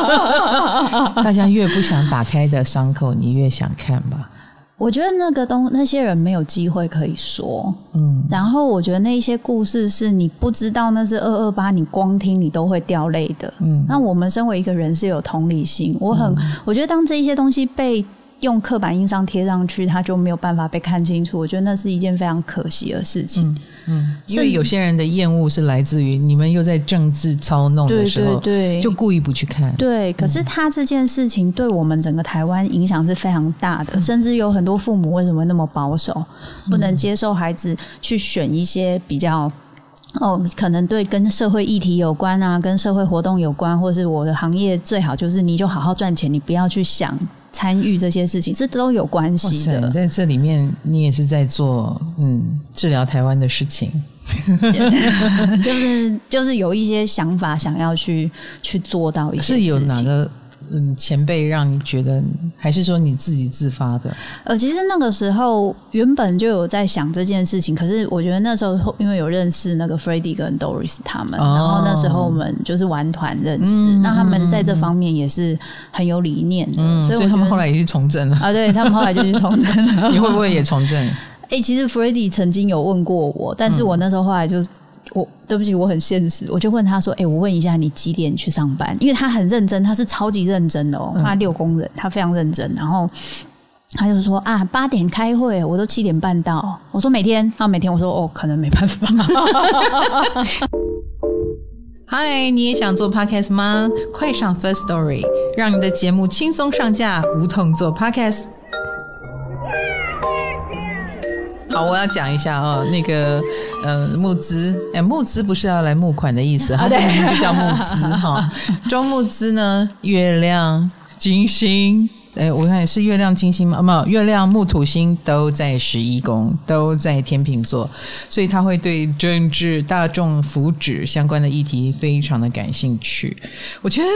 大家越不想打开的伤口，你越想看吧。我觉得那个东那些人没有机会可以说，嗯，然后我觉得那一些故事是你不知道那是二二八，你光听你都会掉泪的，嗯。那我们身为一个人是有同理心，我很、嗯、我觉得当这一些东西被。用刻板印象贴上去，他就没有办法被看清楚。我觉得那是一件非常可惜的事情。嗯，嗯，因为有些人的厌恶是来自于你们又在政治操弄的时候，对，对，对，就故意不去看。对，可是他这件事情对我们整个台湾影响是非常大的，嗯、甚至有很多父母为什么那么保守，嗯、不能接受孩子去选一些比较哦，可能对跟社会议题有关啊，跟社会活动有关，或是我的行业最好就是你就好好赚钱，你不要去想。参与这些事情，这都有关系的。在这里面，你也是在做嗯治疗台湾的事情，就是就是有一些想法想要去去做到一些事情。是有哪个？嗯，前辈让你觉得，还是说你自己自发的？呃，其实那个时候原本就有在想这件事情，可是我觉得那时候因为有认识那个 Freddie 跟 Doris 他们，哦、然后那时候我们就是玩团认识，那、嗯、他们在这方面也是很有理念的，嗯、所以他们后来也去从政了啊。对，他们后来就去从政了，你会不会也从政？哎、欸，其实 Freddie 曾经有问过我，但是我那时候后来就。我对不起，我很现实，我就问他说：“哎、欸，我问一下，你几点去上班？”因为他很认真，他是超级认真的哦，他六工人，他非常认真。然后他就说：“啊，八点开会，我都七点半到。”我说：“每天？”他每天我说：“哦，可能没办法。”嗨，你也想做 podcast 吗？快上 First Story，让你的节目轻松上架，无痛做 podcast。好，我要讲一下哦，那个呃募资，哎，募资不是要来募款的意思，它的名字就叫募资哈。周募资呢，月亮、金星，哎，我看是月亮、金星吗？没有，月亮、木、土星都在十一宫，都在天秤座，所以他会对政治、大众福祉相关的议题非常的感兴趣。我觉得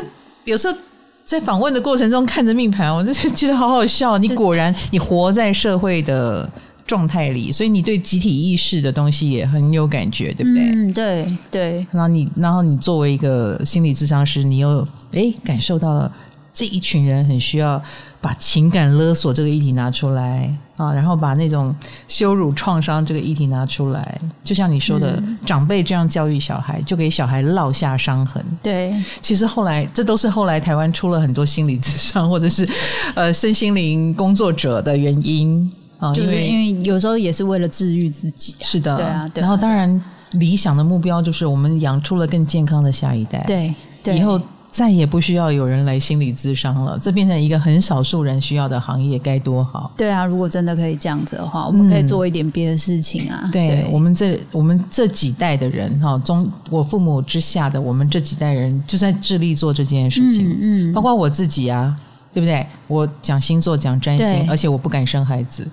有时候在访问的过程中看着命盘，我就觉得好好笑。你果然，你活在社会的。状态里，所以你对集体意识的东西也很有感觉，对不对？嗯，对对。然后你，然后你作为一个心理智商师，你又诶感受到了这一群人很需要把情感勒索这个议题拿出来啊，然后把那种羞辱创伤这个议题拿出来，就像你说的，嗯、长辈这样教育小孩，就给小孩烙下伤痕。对，其实后来这都是后来台湾出了很多心理智商或者是呃身心灵工作者的原因。就是因为有时候也是为了治愈自己，是的，对啊。然后当然理想的目标就是我们养出了更健康的下一代，对，以后再也不需要有人来心理咨商了，这变成一个很少数人需要的行业，该多好。对啊，如果真的可以这样子的话，我们可以做一点别的事情啊。对，我们这我们这几代的人哈，中我父母之下的我们这几代人就在致力做这件事情，嗯，包括我自己啊。对不对？我讲星座，讲占星，而且我不敢生孩子，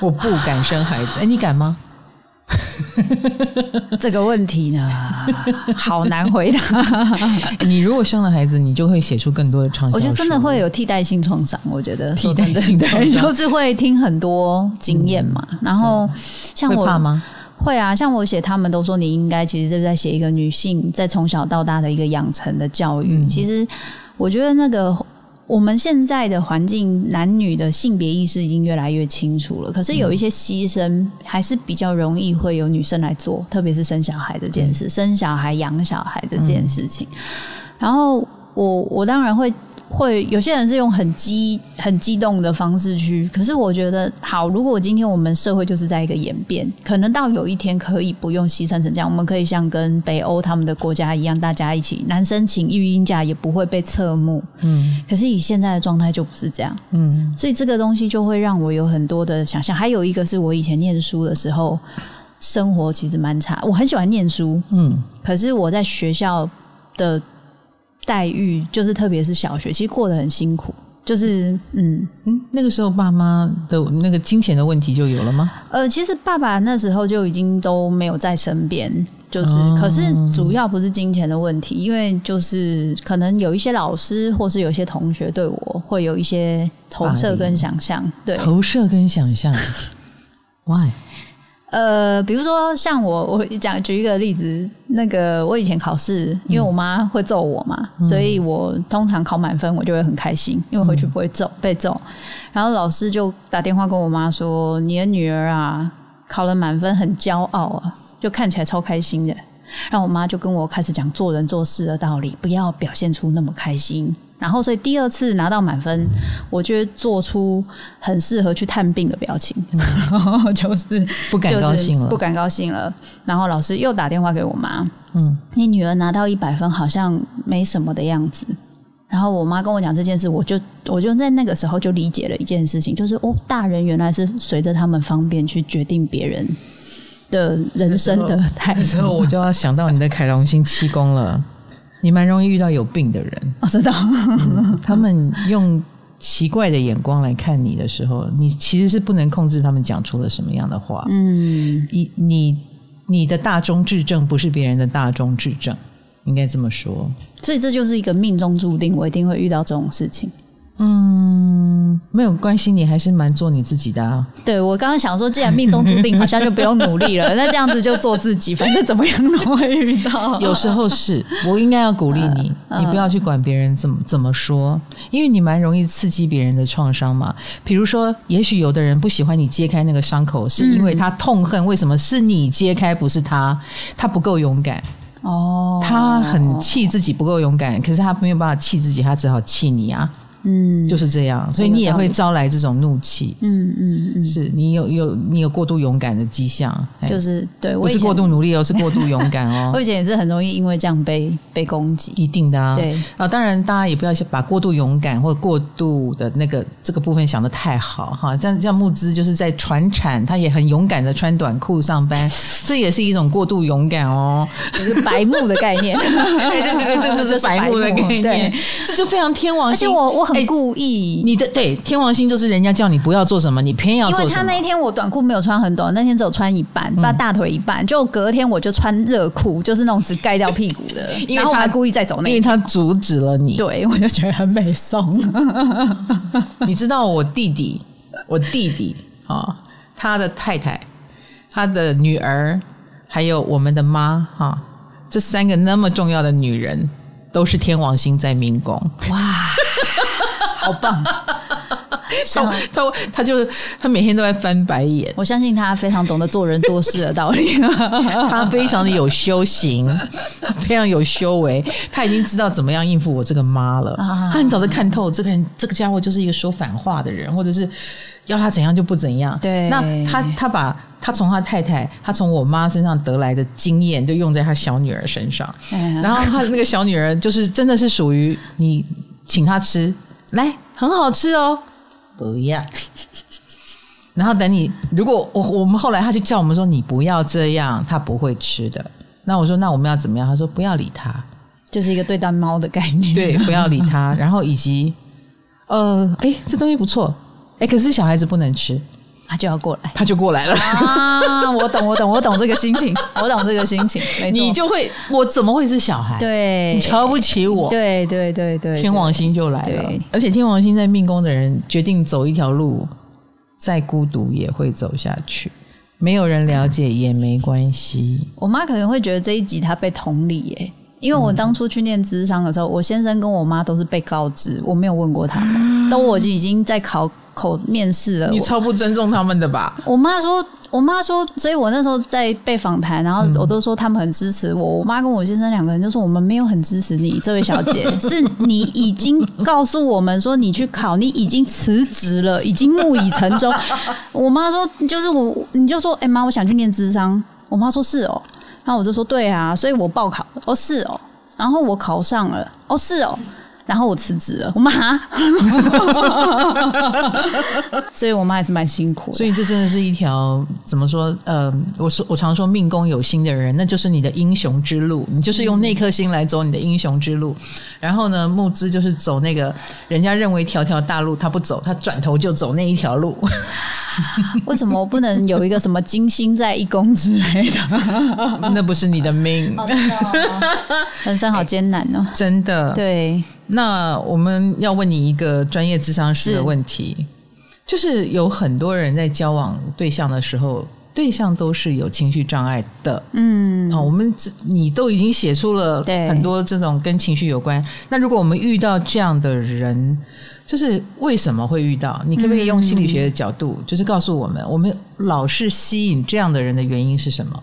我不敢生孩子。哎，你敢吗？这个问题呢，好难回答。你如果生了孩子，你就会写出更多的畅销书。我觉得真的会有替代性创伤。我觉得替代性创伤就是会听很多经验嘛。嗯、然后像我会怕吗？会啊，像我写，他们都说你应该其实是在写一个女性在从小到大的一个养成的教育。嗯、其实我觉得那个。我们现在的环境，男女的性别意识已经越来越清楚了。可是有一些牺牲，还是比较容易会有女生来做，特别是生小孩这件事，生小孩、养小孩这件事情。然后我我当然会。会有些人是用很激很激动的方式去，可是我觉得好。如果今天我们社会就是在一个演变，可能到有一天可以不用牺牲成这样，我们可以像跟北欧他们的国家一样，大家一起男生请育婴假也不会被侧目。嗯，可是以现在的状态就不是这样。嗯，所以这个东西就会让我有很多的想象。还有一个是我以前念书的时候，生活其实蛮差。我很喜欢念书，嗯，可是我在学校的。待遇就是，特别是小学，其实过得很辛苦。就是，嗯嗯，那个时候爸妈的那个金钱的问题就有了吗？呃，其实爸爸那时候就已经都没有在身边，就是，哦、可是主要不是金钱的问题，因为就是可能有一些老师或是有一些同学对我会有一些投射跟想象，对，投射跟想象，Why？呃，比如说像我，我讲举一个例子，那个我以前考试，因为我妈会揍我嘛，嗯、所以我通常考满分，我就会很开心，因为回去不会揍被揍。然后老师就打电话跟我妈说：“你的女儿啊，考了满分，很骄傲啊，就看起来超开心的。”然后我妈就跟我开始讲做人做事的道理，不要表现出那么开心。然后，所以第二次拿到满分，我就会做出很适合去探病的表情，嗯、就是不敢高兴了，不敢高兴了。然后老师又打电话给我妈，嗯，你女儿拿到一百分，好像没什么的样子。然后我妈跟我讲这件事，我就我就在那个时候就理解了一件事情，就是哦，大人原来是随着他们方便去决定别人的人生的态度。这时候我就要想到你的凯龙星七宫了。你蛮容易遇到有病的人哦，知道、嗯。他们用奇怪的眼光来看你的时候，你其实是不能控制他们讲出了什么样的话。嗯，你你你的大中至正不是别人的大中至正，应该这么说。所以这就是一个命中注定，我一定会遇到这种事情。嗯，没有关系，你还是蛮做你自己的啊。对，我刚刚想说，既然命中注定，好像就不用努力了。那这样子就做自己，反正怎么样都会遇到。有时候是我应该要鼓励你，呃、你不要去管别人怎么怎么说，因为你蛮容易刺激别人的创伤嘛。比如说，也许有的人不喜欢你揭开那个伤口，是因为他痛恨为什么是你揭开，不是他，他不够勇敢。哦，他很气自己不够勇敢，可是他没有办法气自己，他只好气你啊。嗯，就是这样，所以你也会招来这种怒气。嗯嗯嗯，是你有有你有过度勇敢的迹象，就是对，不是过度努力哦，是过度勇敢哦。我以前也是很容易因为这样被被攻击，一定的啊。对啊，当然大家也不要把过度勇敢或者过度的那个这个部分想得太好哈。这样这样慕姿就是在传产，他也很勇敢的穿短裤上班，这也是一种过度勇敢哦，就是白目的概念。对对对，这就是白目的概念，这就非常天王星。而且我我。很故意，欸、你的对天王星就是人家叫你不要做什么，你偏要做什么。因为他那一天我短裤没有穿很短，那天只有穿一半，把大腿一半。就隔天我就穿热裤，就是那种只盖掉屁股的。因为然后我还故意在走那，因为他阻止了你。对，我就觉得很美颂。你知道我弟弟，我弟弟啊、哦，他的太太，他的女儿，还有我们的妈哈、哦，这三个那么重要的女人，都是天王星在民宫。哇！好棒！他他他就他每天都在翻白眼。我相信他非常懂得做人做事的道理，他非常的有修行，他非常有修为，他已经知道怎么样应付我这个妈了。他很早就看透这个人，这个家伙就是一个说反话的人，或者是要他怎样就不怎样。对，那他他把他从他太太，他从我妈身上得来的经验，就用在他小女儿身上。然后他的那个小女儿，就是真的是属于你请他吃。来，很好吃哦，不要。然后等你，如果我我们后来他就叫我们说你不要这样，他不会吃的。那我说那我们要怎么样？他说不要理他，就是一个对待猫的概念。对，不要理他。然后以及，呃，哎，这东西不错，哎，可是小孩子不能吃。他就要过来，他就过来了啊！我懂，我懂，我懂这个心情，我懂这个心情。你就会，我怎么会是小孩？对，你瞧不起我？对对对对，天王星就来了。而且天王星在命宫的人，决定走一条路，再孤独也会走下去。没有人了解也没关系。我妈可能会觉得这一集她被同理耶。因为我当初去念智商的时候，我先生跟我妈都是被告知，我没有问过他们，都我已经在考口面试了。你超不尊重他们的吧？我妈说，我妈说，所以我那时候在被访谈，然后我都说他们很支持我。我妈跟我先生两个人就说，我们没有很支持你，这位小姐，是你已经告诉我们说你去考，你已经辞职了，已经木已成舟。我妈说，就是我，你就说，哎、欸、妈，我想去念智商。我妈说是哦。然后我就说对啊，所以我报考了哦，是哦，然后我考上了哦，是哦，然后我辞职了，我妈，所以我妈还是蛮辛苦的。所以这真的是一条怎么说？呃，我说我常说命宫有心的人，那就是你的英雄之路，你就是用那颗心来走你的英雄之路。然后呢，木之就是走那个人家认为条条大路，他不走，他转头就走那一条路。为什么我不能有一个什么金星在一宫之类的？那不是你的命，人生好艰难哦！真的。对，那我们要问你一个专业智商师的问题，是就是有很多人在交往对象的时候，对象都是有情绪障碍的。嗯，啊，我们你都已经写出了很多这种跟情绪有关。那如果我们遇到这样的人，就是为什么会遇到？你可不可以用心理学的角度，嗯、就是告诉我们，我们老是吸引这样的人的原因是什么？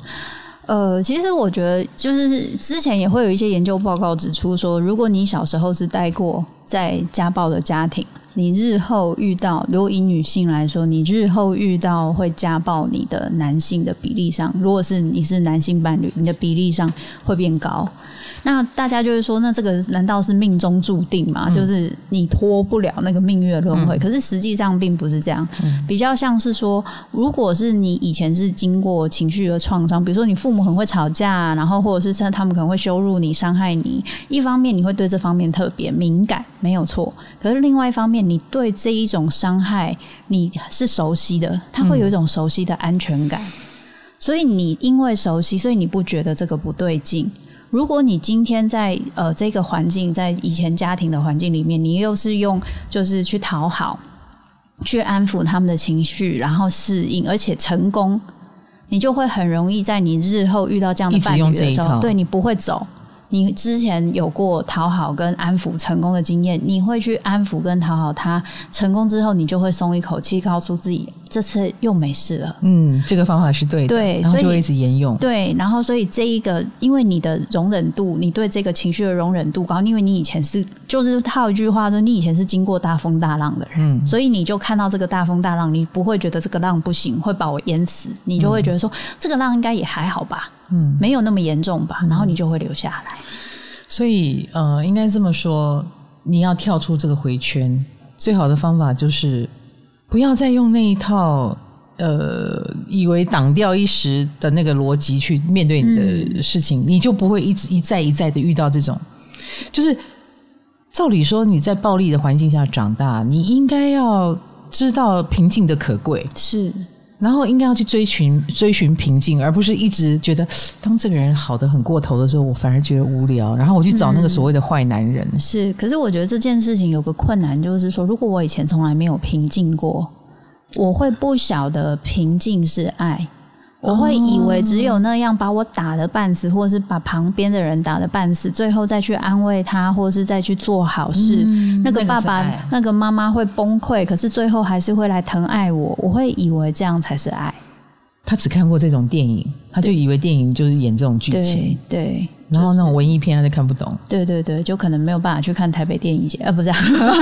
呃，其实我觉得，就是之前也会有一些研究报告指出说，如果你小时候是待过在家暴的家庭，你日后遇到，如果以女性来说，你日后遇到会家暴你的男性的比例上，如果是你是男性伴侣，你的比例上会变高。那大家就会说，那这个难道是命中注定吗？嗯、就是你脱不了那个命运的轮回。嗯、可是实际上并不是这样，嗯、比较像是说，如果是你以前是经过情绪的创伤，比如说你父母很会吵架，然后或者是他们可能会羞辱你、伤害你，一方面你会对这方面特别敏感，没有错。可是另外一方面，你对这一种伤害你是熟悉的，他会有一种熟悉的安全感，嗯、所以你因为熟悉，所以你不觉得这个不对劲。如果你今天在呃这个环境，在以前家庭的环境里面，你又是用就是去讨好、去安抚他们的情绪，然后适应，而且成功，你就会很容易在你日后遇到这样的伴侣的时候，对你不会走。你之前有过讨好跟安抚成功的经验，你会去安抚跟讨好他，成功之后你就会松一口气，告诉自己这次又没事了。嗯，这个方法是对的，对，然后就会一直沿用。对，然后所以这一个，因为你的容忍度，你对这个情绪的容忍度高，因为你以前是就是套一句话说，你以前是经过大风大浪的人，嗯，所以你就看到这个大风大浪，你不会觉得这个浪不行，会把我淹死，你就会觉得说、嗯、这个浪应该也还好吧。嗯，没有那么严重吧？然后你就会留下来。所以，呃，应该这么说，你要跳出这个回圈，最好的方法就是不要再用那一套，呃，以为挡掉一时的那个逻辑去面对你的事情，嗯、你就不会一直一再一再的遇到这种。就是照理说，你在暴力的环境下长大，你应该要知道平静的可贵。是。然后应该要去追寻追寻平静，而不是一直觉得 当这个人好的很过头的时候，我反而觉得无聊。然后我去找那个所谓的坏男人。是，可是我觉得这件事情有个困难，就是说，如果我以前从来没有平静过，我会不晓得平静是爱。我会以为只有那样把我打得半死，或者是把旁边的人打得半死，最后再去安慰他，或者是再去做好事，嗯、那个爸爸、那个、那个妈妈会崩溃，可是最后还是会来疼爱我。我会以为这样才是爱。他只看过这种电影，他就以为电影就是演这种剧情。对。对然后那种文艺片他就看不懂，对对对，就可能没有办法去看台北电影节啊，不是，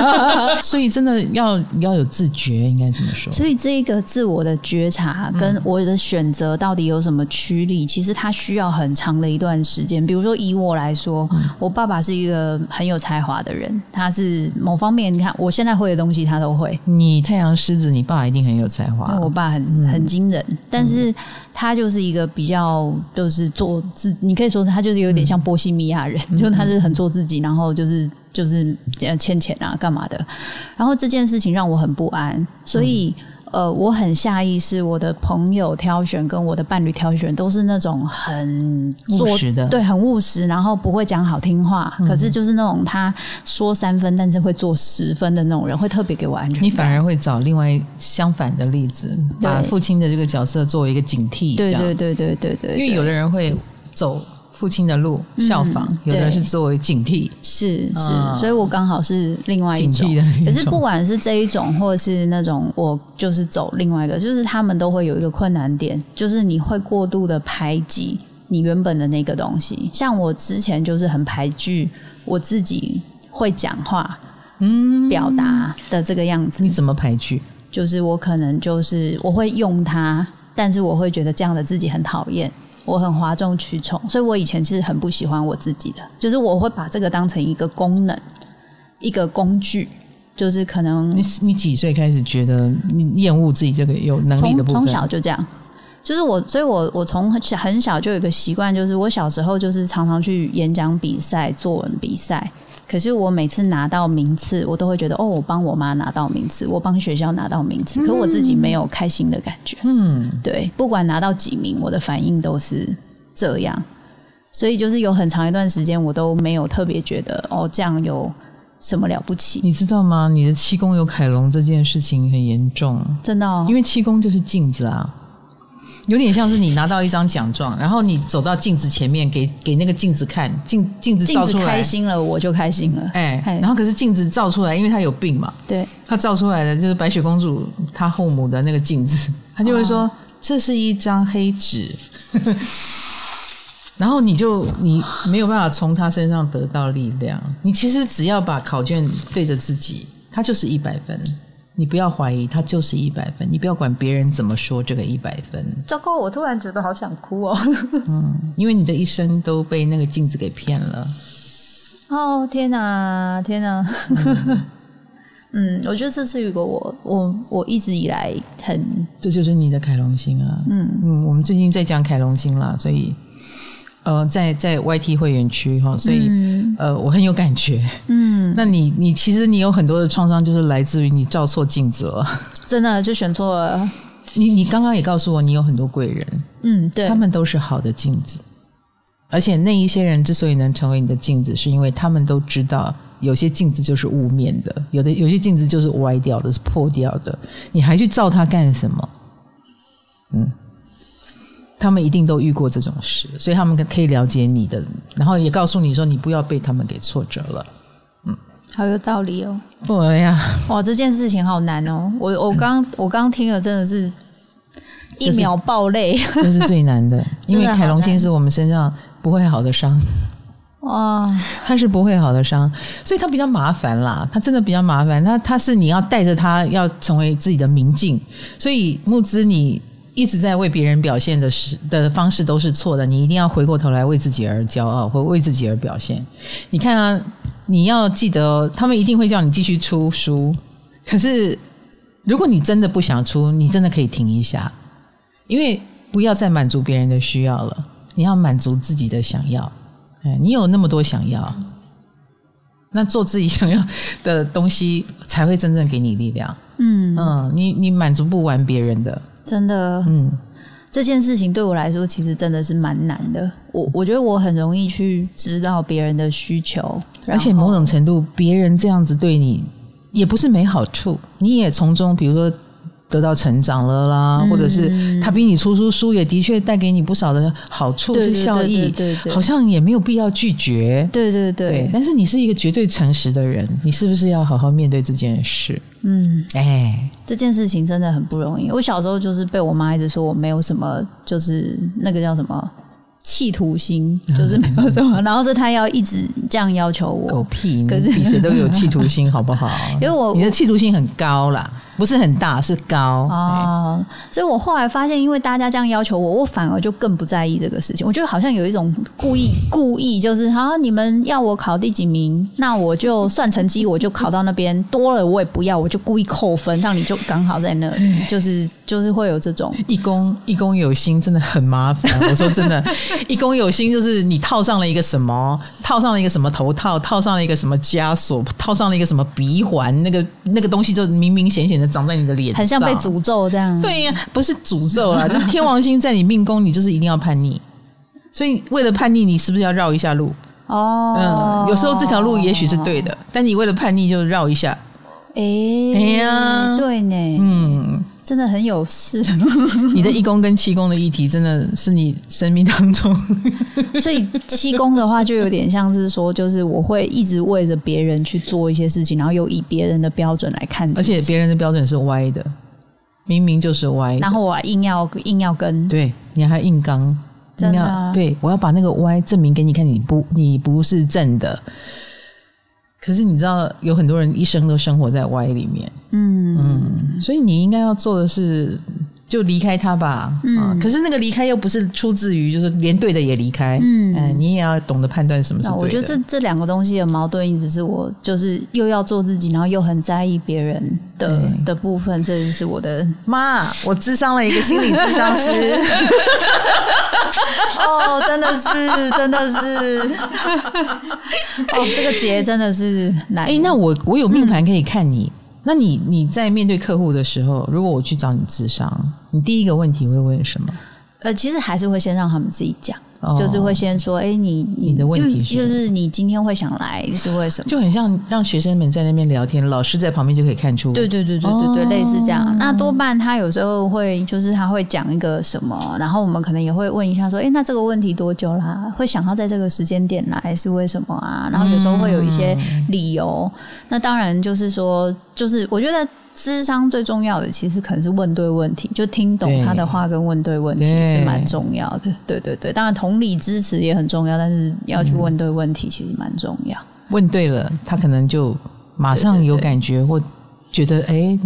所以真的要要有自觉，应该怎么说？所以这个自我的觉察跟我的选择到底有什么驱力？嗯、其实它需要很长的一段时间。比如说以我来说，嗯、我爸爸是一个很有才华的人，他是某方面，你看我现在会的东西他都会。你太阳狮子，你爸一定很有才华。我爸很很惊人，嗯、但是他就是一个比较就是做自，你可以说他就是有。有点像波西米亚人，就他是很做自己，然后就是就是欠钱啊，干嘛的？然后这件事情让我很不安，所以呃，我很下意识，我的朋友挑选跟我的伴侣挑选都是那种很务实的，对，很务实，然后不会讲好听话，可是就是那种他说三分，但是会做十分的那种人，会特别给我安全感。你反而会找另外相反的例子，把父亲的这个角色作为一个警惕，对对对对对对，因为有的人会走。父亲的路效仿，嗯、有的是作为警惕，是是，嗯、所以我刚好是另外一种。可是不管是这一种，或者是那种，我就是走另外一个，就是他们都会有一个困难点，就是你会过度的排挤你原本的那个东西。像我之前就是很排拒我自己会讲话、嗯，表达的这个样子。你怎么排拒？就是我可能就是我会用它，但是我会觉得这样的自己很讨厌。我很哗众取宠，所以我以前其实很不喜欢我自己的，就是我会把这个当成一个功能，一个工具，就是可能你你几岁开始觉得你厌恶自己这个有能力的部分？从小就这样，就是我，所以我我从很小很小就有一个习惯，就是我小时候就是常常去演讲比赛、作文比赛。可是我每次拿到名次，我都会觉得哦，我帮我妈拿到名次，我帮学校拿到名次，可我自己没有开心的感觉。嗯，对，不管拿到几名，我的反应都是这样。所以就是有很长一段时间，我都没有特别觉得哦，这样有什么了不起？你知道吗？你的气功有凯龙这件事情很严重，真的哦，因为气功就是镜子啊。有点像是你拿到一张奖状，然后你走到镜子前面，给给那个镜子看，镜镜子照出来，开心了，我就开心了。哎，然后可是镜子照出来，因为他有病嘛，对，他照出来的就是白雪公主她后母的那个镜子，他就会说、哦、这是一张黑纸，然后你就你没有办法从他身上得到力量。你其实只要把考卷对着自己，他就是一百分。你不要怀疑，他就是一百分。你不要管别人怎么说这个一百分。糟糕，我突然觉得好想哭哦。嗯，因为你的一生都被那个镜子给骗了。哦，天哪，天哪！嗯，嗯，我觉得这是一个我我我一直以来很……这就是你的凯龙星啊。嗯嗯，我们最近在讲凯龙星啦，所以。呃，在在 YT 会员区哈，所以、嗯、呃，我很有感觉。嗯，那你你其实你有很多的创伤，就是来自于你照错镜子了，真的就选错了。你你刚刚也告诉我，你有很多贵人，嗯，对，他们都是好的镜子，而且那一些人之所以能成为你的镜子，是因为他们都知道，有些镜子就是雾面的，有的有些镜子就是歪掉的，是破掉的，你还去照它干什么？嗯。他们一定都遇过这种事，所以他们可以了解你的，然后也告诉你说，你不要被他们给挫折了。嗯，好有道理哦。对呀，哇，这件事情好难哦。我我刚我刚听了，真的是一秒爆泪，这是最难的，因为凯龙星是我们身上不会好的伤。哇，他是不会好的伤，所以他比较麻烦啦。他真的比较麻烦，他他是你要带着他要成为自己的明镜，所以慕姿你。一直在为别人表现的是的方式都是错的，你一定要回过头来为自己而骄傲，或为自己而表现。你看啊，你要记得，他们一定会叫你继续出书。可是，如果你真的不想出，你真的可以停一下，因为不要再满足别人的需要了，你要满足自己的想要。哎，你有那么多想要，那做自己想要的东西才会真正给你力量。嗯嗯，你你满足不完别人的。真的，嗯，这件事情对我来说其实真的是蛮难的。我我觉得我很容易去知道别人的需求，而且某种程度，别人这样子对你也不是没好处，你也从中，比如说。得到成长了啦，嗯、或者是他比你出书，书也的确带给你不少的好处，是效益，对对，好像也没有必要拒绝，对对对，对。但是你是一个绝对诚实的人，你是不是要好好面对这件事？嗯，哎，这件事情真的很不容易。我小时候就是被我妈一直说我没有什么，就是那个叫什么。企图心就是没有什么，然后是他要一直这样要求我。狗屁！可是比谁都有企图心，好不好？因为我你的企图心很高啦，不是很大，是高哦。所以我后来发现，因为大家这样要求我，我反而就更不在意这个事情。我觉得好像有一种故意故意，就是好，你们要我考第几名，那我就算成绩，我就考到那边多了，我也不要，我就故意扣分，让你就刚好在那里，就是就是会有这种一公一公有心，真的很麻烦。我说真的。一公有心，就是你套上了一个什么，套上了一个什么头套，套上了一个什么枷锁，套上了一个什么鼻环，那个那个东西就明明显显的长在你的脸上，很像被诅咒这样。对呀，不是诅咒啊，就是天王星在你命宫，你就是一定要叛逆。所以为了叛逆，你是不是要绕一下路？哦，嗯，有时候这条路也许是对的，但你为了叛逆就绕一下。哎，哎呀，对呢，嗯。真的很有事。你的一宫跟七宫的议题，真的是你生命当中。所以七宫的话，就有点像是说，就是我会一直为着别人去做一些事情，然后又以别人的标准来看，而且别人的标准是歪的，明明就是歪的。然后我硬要硬要跟，对，你还硬刚，真的、啊，对，我要把那个歪证明给你看，你不，你不是正的。可是你知道，有很多人一生都生活在歪里面，嗯。嗯，所以你应该要做的是，就离开他吧，嗯、啊。可是那个离开又不是出自于，就是连对的也离开，嗯，哎，你也要懂得判断什么是对的。我觉得这这两个东西的矛盾，一直是我就是又要做自己，然后又很在意别人的的部分，这是我的妈，我智商了一个心理智商师。哦，真的是，真的是，哦，这个结真的是难。哎、欸，那我我有命盘可以看你，嗯、那你你在面对客户的时候，如果我去找你咨商，你第一个问题会问什么？呃，其实还是会先让他们自己讲。就是会先说，哎、欸，你你的问题是，就是你今天会想来是为什么？就很像让学生们在那边聊天，老师在旁边就可以看出。对对对对对对，哦、类似这样。那多半他有时候会，就是他会讲一个什么，然后我们可能也会问一下，说，哎、欸，那这个问题多久啦？会想要在这个时间点来是为什么啊？然后有时候会有一些理由。嗯、那当然就是说，就是我觉得。咨商最重要的，其实可能是问对问题，就听懂他的话跟问对问题是蛮重要的。对对对，当然同理支持也很重要，但是要去问对问题其实蛮重要。问对了，他可能就马上有感觉或觉得，哎，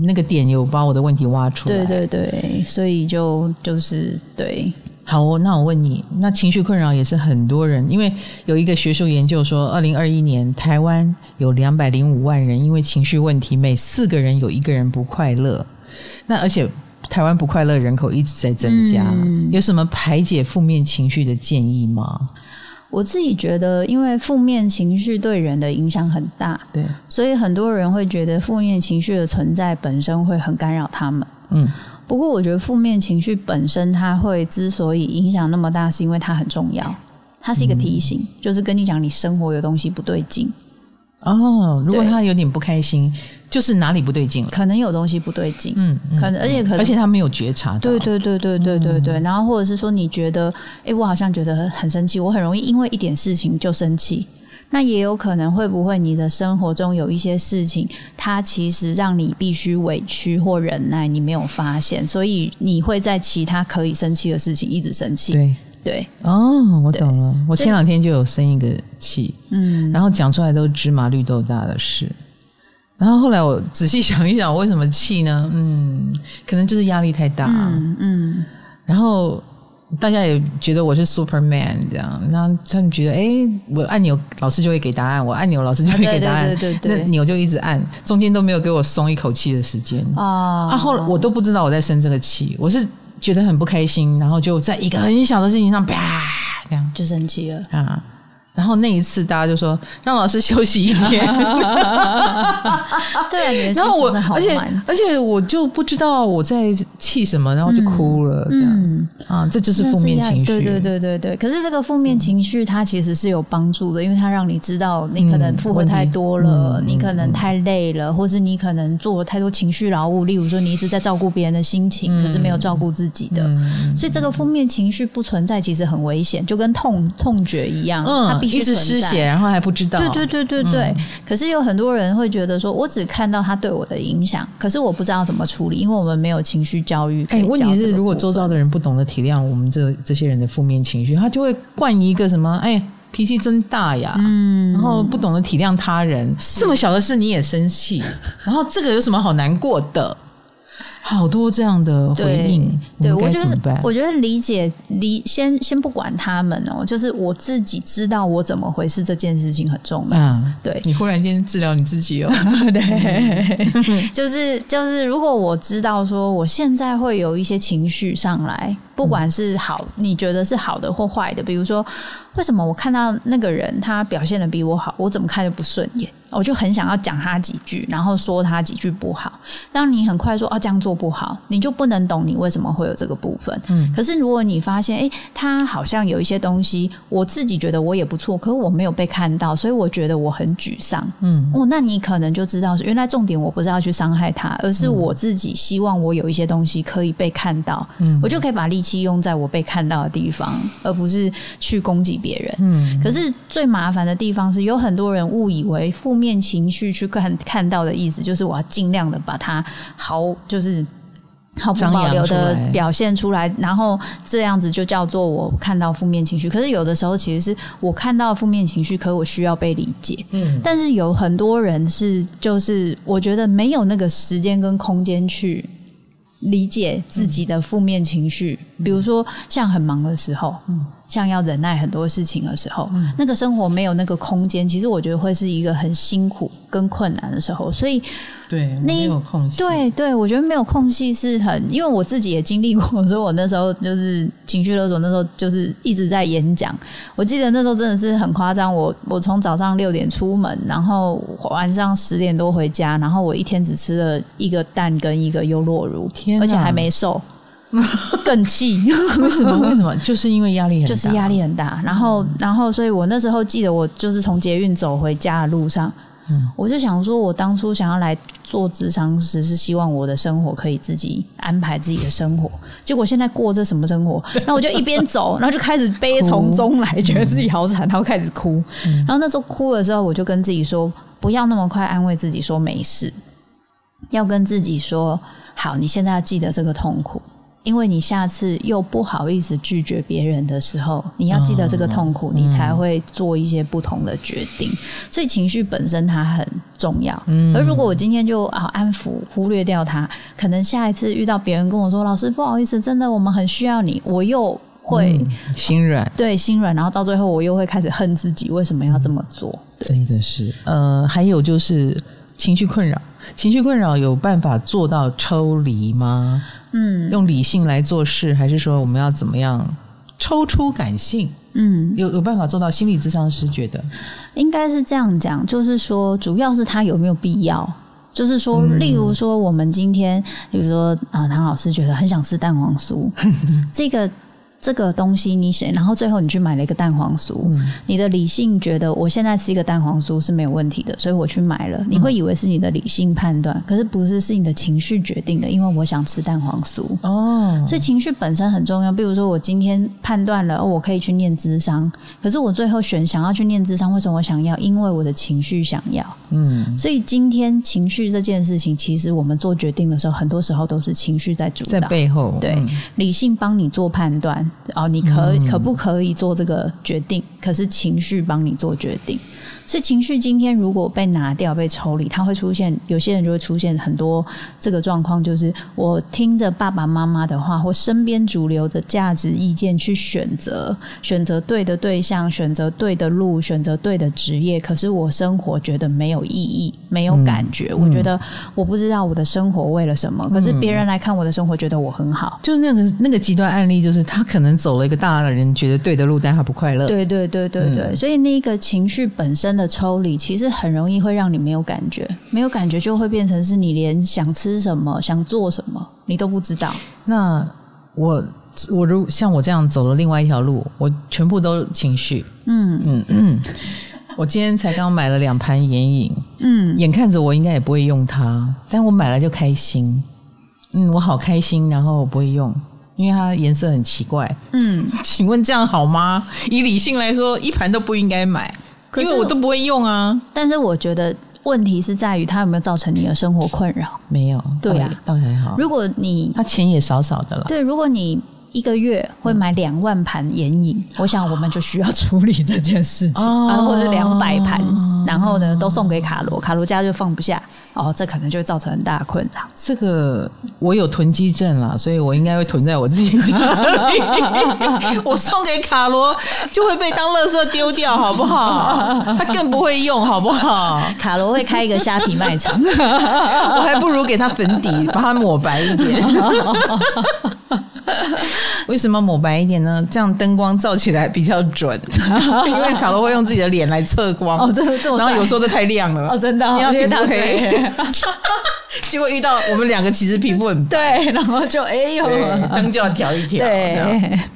那个点有把我的问题挖出来。对对对，所以就就是对。好哦，那我问你，那情绪困扰也是很多人，因为有一个学术研究说，二零二一年台湾有两百零五万人因为情绪问题，每四个人有一个人不快乐。那而且台湾不快乐人口一直在增加，嗯、有什么排解负面情绪的建议吗？我自己觉得，因为负面情绪对人的影响很大，对，所以很多人会觉得负面情绪的存在本身会很干扰他们，嗯。不过，我觉得负面情绪本身，它会之所以影响那么大，是因为它很重要。它是一个提醒，嗯、就是跟你讲你生活有东西不对劲。哦，如果他有点不开心，就是哪里不对劲，可能有东西不对劲。嗯，可能，而且可能，而且他没有觉察到。对对对对对对对。嗯、然后，或者是说，你觉得，哎，我好像觉得很生气，我很容易因为一点事情就生气。那也有可能会不会你的生活中有一些事情，它其实让你必须委屈或忍耐，你没有发现，所以你会在其他可以生气的事情一直生气。对对哦，我懂了。我前两天就有生一个气，嗯，然后讲出来都芝麻绿豆大的事，然后后来我仔细想一想，我为什么气呢？嗯，可能就是压力太大，嗯，嗯然后。大家也觉得我是 Superman 这样，然后他们觉得，哎，我按钮，老师就会给答案；我按钮，老师就会给答案。对对对对，那钮就一直按，中间都没有给我松一口气的时间。啊，啊，后来我都不知道我在生这个气，我是觉得很不开心，然后就在一个很小的事情上，啪，这样就生气了啊。然后那一次，大家就说让老师休息一天。对，然后我，而且而且我就不知道我在气什么，然后就哭了。这样啊，这就是负面情绪。对对对对对。可是这个负面情绪它其实是有帮助的，因为它让你知道你可能负荷太多了，你可能太累了，或是你可能做了太多情绪劳务。例如说，你一直在照顾别人的心情，可是没有照顾自己的。所以这个负面情绪不存在，其实很危险，就跟痛痛觉一样。嗯。一直失血，然后还不知道。对对对对对。嗯、可是有很多人会觉得说，我只看到他对我的影响，可是我不知道怎么处理，因为我们没有情绪教育可以教。哎，问题是，如果周遭的人不懂得体谅我们这这些人的负面情绪，他就会灌一个什么？哎，脾气真大呀！嗯，然后不懂得体谅他人，是这么小的事你也生气，然后这个有什么好难过的？好多这样的回应，对，我觉得，我觉得理解理先先不管他们哦，就是我自己知道我怎么回事这件事情很重要。嗯，对，你忽然间治疗你自己哦，对，就是就是，如果我知道说我现在会有一些情绪上来，不管是好，你觉得是好的或坏的，比如说，为什么我看到那个人他表现的比我好，我怎么看就不顺眼？我就很想要讲他几句，然后说他几句不好。当你很快说哦，这样做不好，你就不能懂你为什么会有这个部分。嗯，可是如果你发现哎，他好像有一些东西，我自己觉得我也不错，可是我没有被看到，所以我觉得我很沮丧。嗯，哦，那你可能就知道是原来重点我不是要去伤害他，而是我自己希望我有一些东西可以被看到。嗯，我就可以把力气用在我被看到的地方，而不是去攻击别人。嗯，可是最麻烦的地方是有很多人误以为负面情绪去看看到的意思，就是我要尽量的把它毫就是毫不保留的表现出来，然后这样子就叫做我看到负面情绪。可是有的时候其实是我看到负面情绪，可我需要被理解。嗯，但是有很多人是就是我觉得没有那个时间跟空间去理解自己的负面情绪，比如说像很忙的时候，嗯。像要忍耐很多事情的时候，嗯、那个生活没有那个空间，其实我觉得会是一个很辛苦跟困难的时候。所以，对，那没有空隙。对对，我觉得没有空隙是很，因为我自己也经历过。所以我那时候就是情绪勒索，那时候就是一直在演讲。我记得那时候真的是很夸张。我我从早上六点出门，然后晚上十点多回家，然后我一天只吃了一个蛋跟一个优酪乳，天，而且还没瘦。更气？为什么？为什么？就是因为压力很大，就是压力很大。然后，然后，所以我那时候记得，我就是从捷运走回家的路上，嗯，我就想说，我当初想要来做智商师，是希望我的生活可以自己安排自己的生活。结果现在过这什么生活？然后我就一边走，然后就开始悲从中来，觉得自己好惨，然后开始哭。然后那时候哭的时候，我就跟自己说，不要那么快安慰自己说没事，要跟自己说，好，你现在要记得这个痛苦。因为你下次又不好意思拒绝别人的时候，你要记得这个痛苦，你才会做一些不同的决定。所以情绪本身它很重要。而如果我今天就啊安抚忽略掉它，可能下一次遇到别人跟我说：“老师，不好意思，真的我们很需要你。”我又会心软，对，心软，然后到最后我又会开始恨自己为什么要这么做。真的是，呃，还有就是情绪困扰，情绪困扰有办法做到抽离吗？嗯，用理性来做事，还是说我们要怎么样抽出感性？嗯，有有办法做到？心理咨商师觉得应该是这样讲，就是说，主要是他有没有必要？就是说，例如说，我们今天，比如说啊，唐老师觉得很想吃蛋黄酥，这个。这个东西你选，然后最后你去买了一个蛋黄酥，嗯、你的理性觉得我现在吃一个蛋黄酥是没有问题的，所以我去买了。你会以为是你的理性判断，嗯、可是不是，是你的情绪决定的，因为我想吃蛋黄酥。哦，所以情绪本身很重要。比如说我今天判断了，哦，我可以去念智商，可是我最后选想要去念智商，为什么我想要？因为我的情绪想要。嗯，所以今天情绪这件事情，其实我们做决定的时候，很多时候都是情绪在主导，在背后。对，嗯、理性帮你做判断。哦，你可可不可以做这个决定？可是情绪帮你做决定。所以情绪今天如果被拿掉、被抽离，它会出现，有些人就会出现很多这个状况，就是我听着爸爸妈妈的话，或身边主流的价值意见去选择，选择对的对象，选择对的路，选择对的职业。可是我生活觉得没有意义，没有感觉。嗯、我觉得我不知道我的生活为了什么。可是别人来看我的生活，觉得我很好。就是那个那个极端案例，就是他可能走了一个大的人觉得对的路，但他不快乐。对对对对对，嗯、所以那个情绪本身的。的抽离其实很容易会让你没有感觉，没有感觉就会变成是你连想吃什么、想做什么你都不知道。那我我如像我这样走了另外一条路，我全部都情绪。嗯嗯嗯，我今天才刚买了两盘眼影，嗯，眼看着我应该也不会用它，但我买了就开心。嗯，我好开心，然后我不会用，因为它颜色很奇怪。嗯，请问这样好吗？以理性来说，一盘都不应该买。因为我都不会用啊，但是我觉得问题是在于它有没有造成你的生活困扰？没有，对啊，倒还好。如果你他钱也少少的了，对，如果你一个月会买两万盘眼影，嗯、我想我们就需要处理这件事情，哦、啊，或者两百盘。然后呢，都送给卡罗，卡罗家就放不下哦，这可能就会造成很大的困扰。这个我有囤积症啦，所以我应该会囤在我自己家里。我送给卡罗就会被当垃圾丢掉，好不好？他更不会用，好不好？卡罗会开一个虾皮卖场，我还不如给他粉底，把它抹白一点。为什么抹白一点呢？这样灯光照起来比较准，因为卡罗会用自己的脸来测光。哦，这这么然后有时候就太亮了。哦，真的，你要皮肤黑。结果遇到我们两个，其实皮肤很白，对，然后就哎呦，灯就要调一调。对，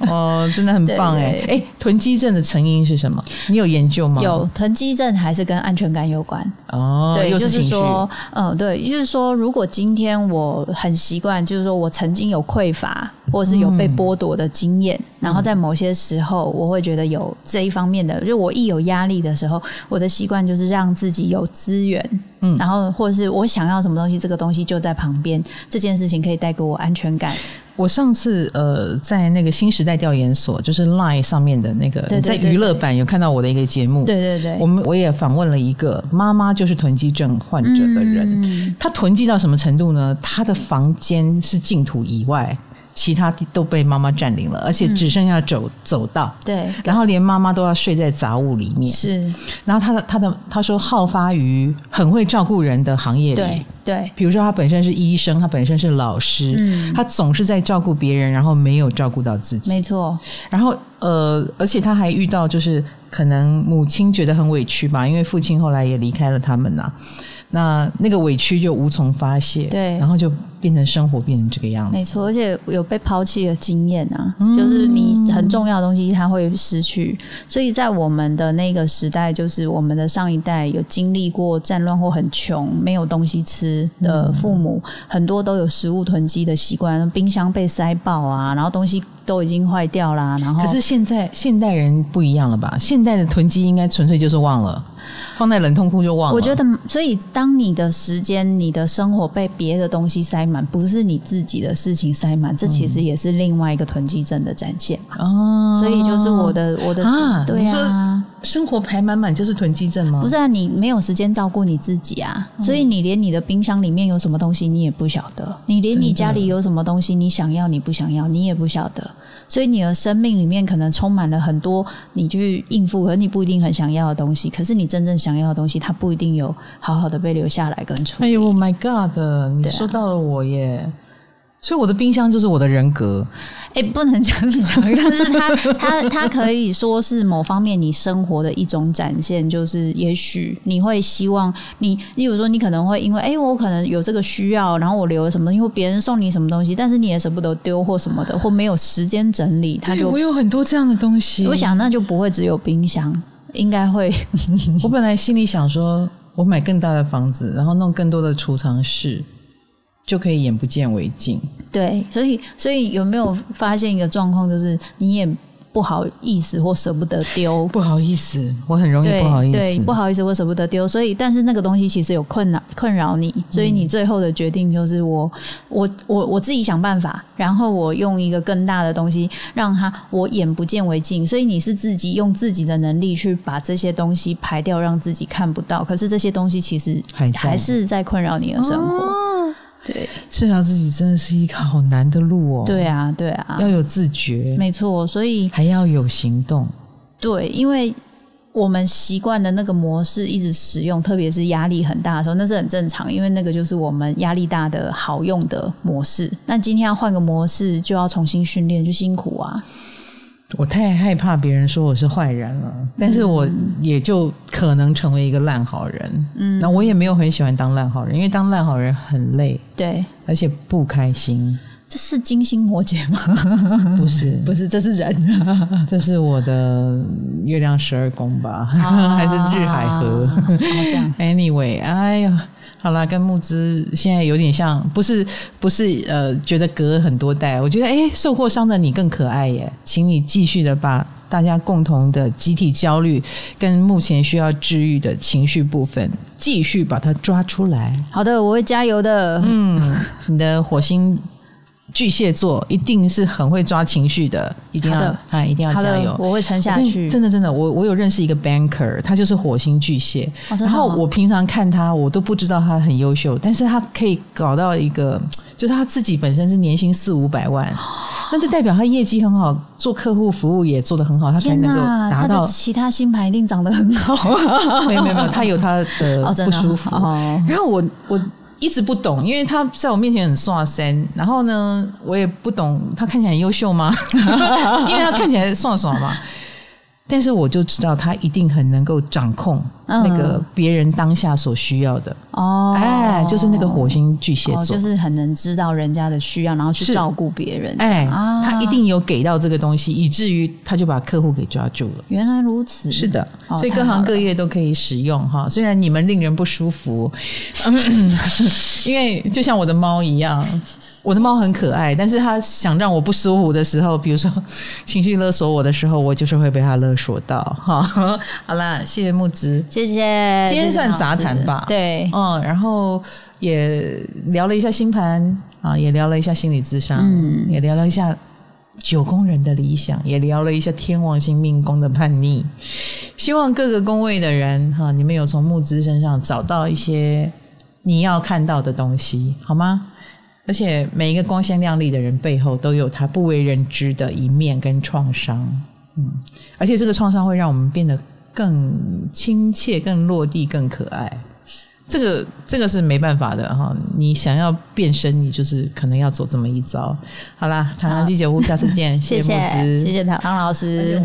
哦，真的很棒哎哎，囤积症的成因是什么？你有研究吗？有，囤积症还是跟安全感有关。哦，对，是就是说，嗯，对，就是说，如果今天我很习惯，就是说我曾经有匮乏，或是有被剥夺的经验，嗯、然后在某些时候，我会觉得有这一方面的，就我一有压力的时候，我的习惯就是让自己有资源，嗯，然后或者是我想要什么东西，这个东西就在旁边，这件事情可以带给我安全感。我上次呃，在那个新时代调研所，就是 Line 上面的那个，对对对对，在娱乐版有看到我的一个节目，对对对，我们我也访问了一个妈妈，就是囤积症患者的人，嗯、她囤积到什么程度呢？她的房间是净土以外。其他都被妈妈占领了，而且只剩下走、嗯、走道。对，然后连妈妈都要睡在杂物里面。是，然后他的他的他说，好发于很会照顾人的行业里。对对，比如说他本身是医生，他本身是老师，嗯，他总是在照顾别人，然后没有照顾到自己。没错。然后呃，而且他还遇到就是可能母亲觉得很委屈吧，因为父亲后来也离开了他们呐、啊。那那个委屈就无从发泄，对，然后就变成生活变成这个样子。没错，而且有被抛弃的经验啊，嗯、就是你很重要的东西它会失去。所以在我们的那个时代，就是我们的上一代有经历过战乱或很穷、没有东西吃的父母，嗯、很多都有食物囤积的习惯，冰箱被塞爆啊，然后东西都已经坏掉啦。然后，可是现在现代人不一样了吧？现代的囤积应该纯粹就是忘了。放在冷冻库就忘了。我觉得，所以当你的时间、你的生活被别的东西塞满，不是你自己的事情塞满，这其实也是另外一个囤积症的展现嘛。哦，所以就是我的我的啊，对啊，生活排满满就是囤积症吗？不是啊，你没有时间照顾你自己啊，所以你连你的冰箱里面有什么东西你也不晓得，你连你家里有什么东西你想要你不想要你也不晓得。所以你的生命里面可能充满了很多你去应付，和你不一定很想要的东西。可是你真正想要的东西，它不一定有好好的被留下来跟处理。哎呦，My God！你说到了我耶。所以我的冰箱就是我的人格，哎、欸，不能这样讲，但是它它它可以说是某方面你生活的一种展现，就是也许你会希望你，例如说你可能会因为哎、欸，我可能有这个需要，然后我留了什么，因为别人送你什么东西，但是你也舍不得丢或什么的，或没有时间整理，它就 我有很多这样的东西。我想那就不会只有冰箱，应该会。我本来心里想说，我买更大的房子，然后弄更多的储藏室。就可以眼不见为净。对，所以所以有没有发现一个状况，就是你也不好意思或舍不得丢。不好意思，我很容易不好意思。对，对，不好意思，我舍不得丢。所以，但是那个东西其实有困扰困扰你，所以你最后的决定就是我我我我自己想办法，然后我用一个更大的东西让它我眼不见为净。所以你是自己用自己的能力去把这些东西排掉，让自己看不到。可是这些东西其实还是在困扰你的生活。对，治疗自己真的是一个好难的路哦。对啊，对啊，要有自觉，没错，所以还要有行动。对，因为我们习惯的那个模式一直使用，特别是压力很大的时候，那是很正常，因为那个就是我们压力大的好用的模式。那今天要换个模式，就要重新训练，就辛苦啊。我太害怕别人说我是坏人了，但是我也就可能成为一个烂好人。嗯，那我也没有很喜欢当烂好人，因为当烂好人很累，对，而且不开心。这是金星摩羯吗？不是，不是，这是人，这是我的月亮十二宫吧？啊、还是日海河？啊、这样。Anyway，哎呀。好啦，跟募资现在有点像，不是不是呃，觉得隔很多代，我觉得哎，受过伤的你更可爱耶，请你继续的把大家共同的集体焦虑跟目前需要治愈的情绪部分，继续把它抓出来。好的，我会加油的。嗯，你的火星。巨蟹座一定是很会抓情绪的，一定要啊的，一定要加油！我会撑下去。真的，真的，我我有认识一个 banker，他就是火星巨蟹。哦、然后我平常看他，我都不知道他很优秀，但是他可以搞到一个，就是他自己本身是年薪四五百万，那就代表他业绩很好，做客户服务也做得很好，他才能够达到。其他星盘一定长得很好。没有没有没有，他有他的 不舒服。然后我我。一直不懂，因为他在我面前很耍身，然后呢，我也不懂他看起来很优秀吗？因为他看起来耍耍嘛。但是我就知道他一定很能够掌控那个别人当下所需要的哦，哎，就是那个火星巨蟹座，就是很能知道人家的需要，然后去照顾别人。哎，他一定有给到这个东西，以至于他就把客户给抓住了。原来如此，是的，所以各行各业都可以使用哈。虽然你们令人不舒服，因为就像我的猫一样。我的猫很可爱，但是它想让我不舒服的时候，比如说情绪勒索我的时候，我就是会被它勒索到。哈，好啦，谢谢木子，谢谢。今天算杂谈吧，对，嗯，然后也聊了一下星盘啊，也聊了一下心理智商，嗯，也聊了一下九宫人的理想，也聊了一下天王星命宫的叛逆。希望各个宫位的人哈，你们有从木之身上找到一些你要看到的东西，好吗？而且每一个光鲜亮丽的人背后都有他不为人知的一面跟创伤，嗯，而且这个创伤会让我们变得更亲切、更落地、更可爱。这个这个是没办法的哈，你想要变身，你就是可能要走这么一招。好啦，唐唐鸡酒屋，下次见，谢谢木子，谢谢唐老师。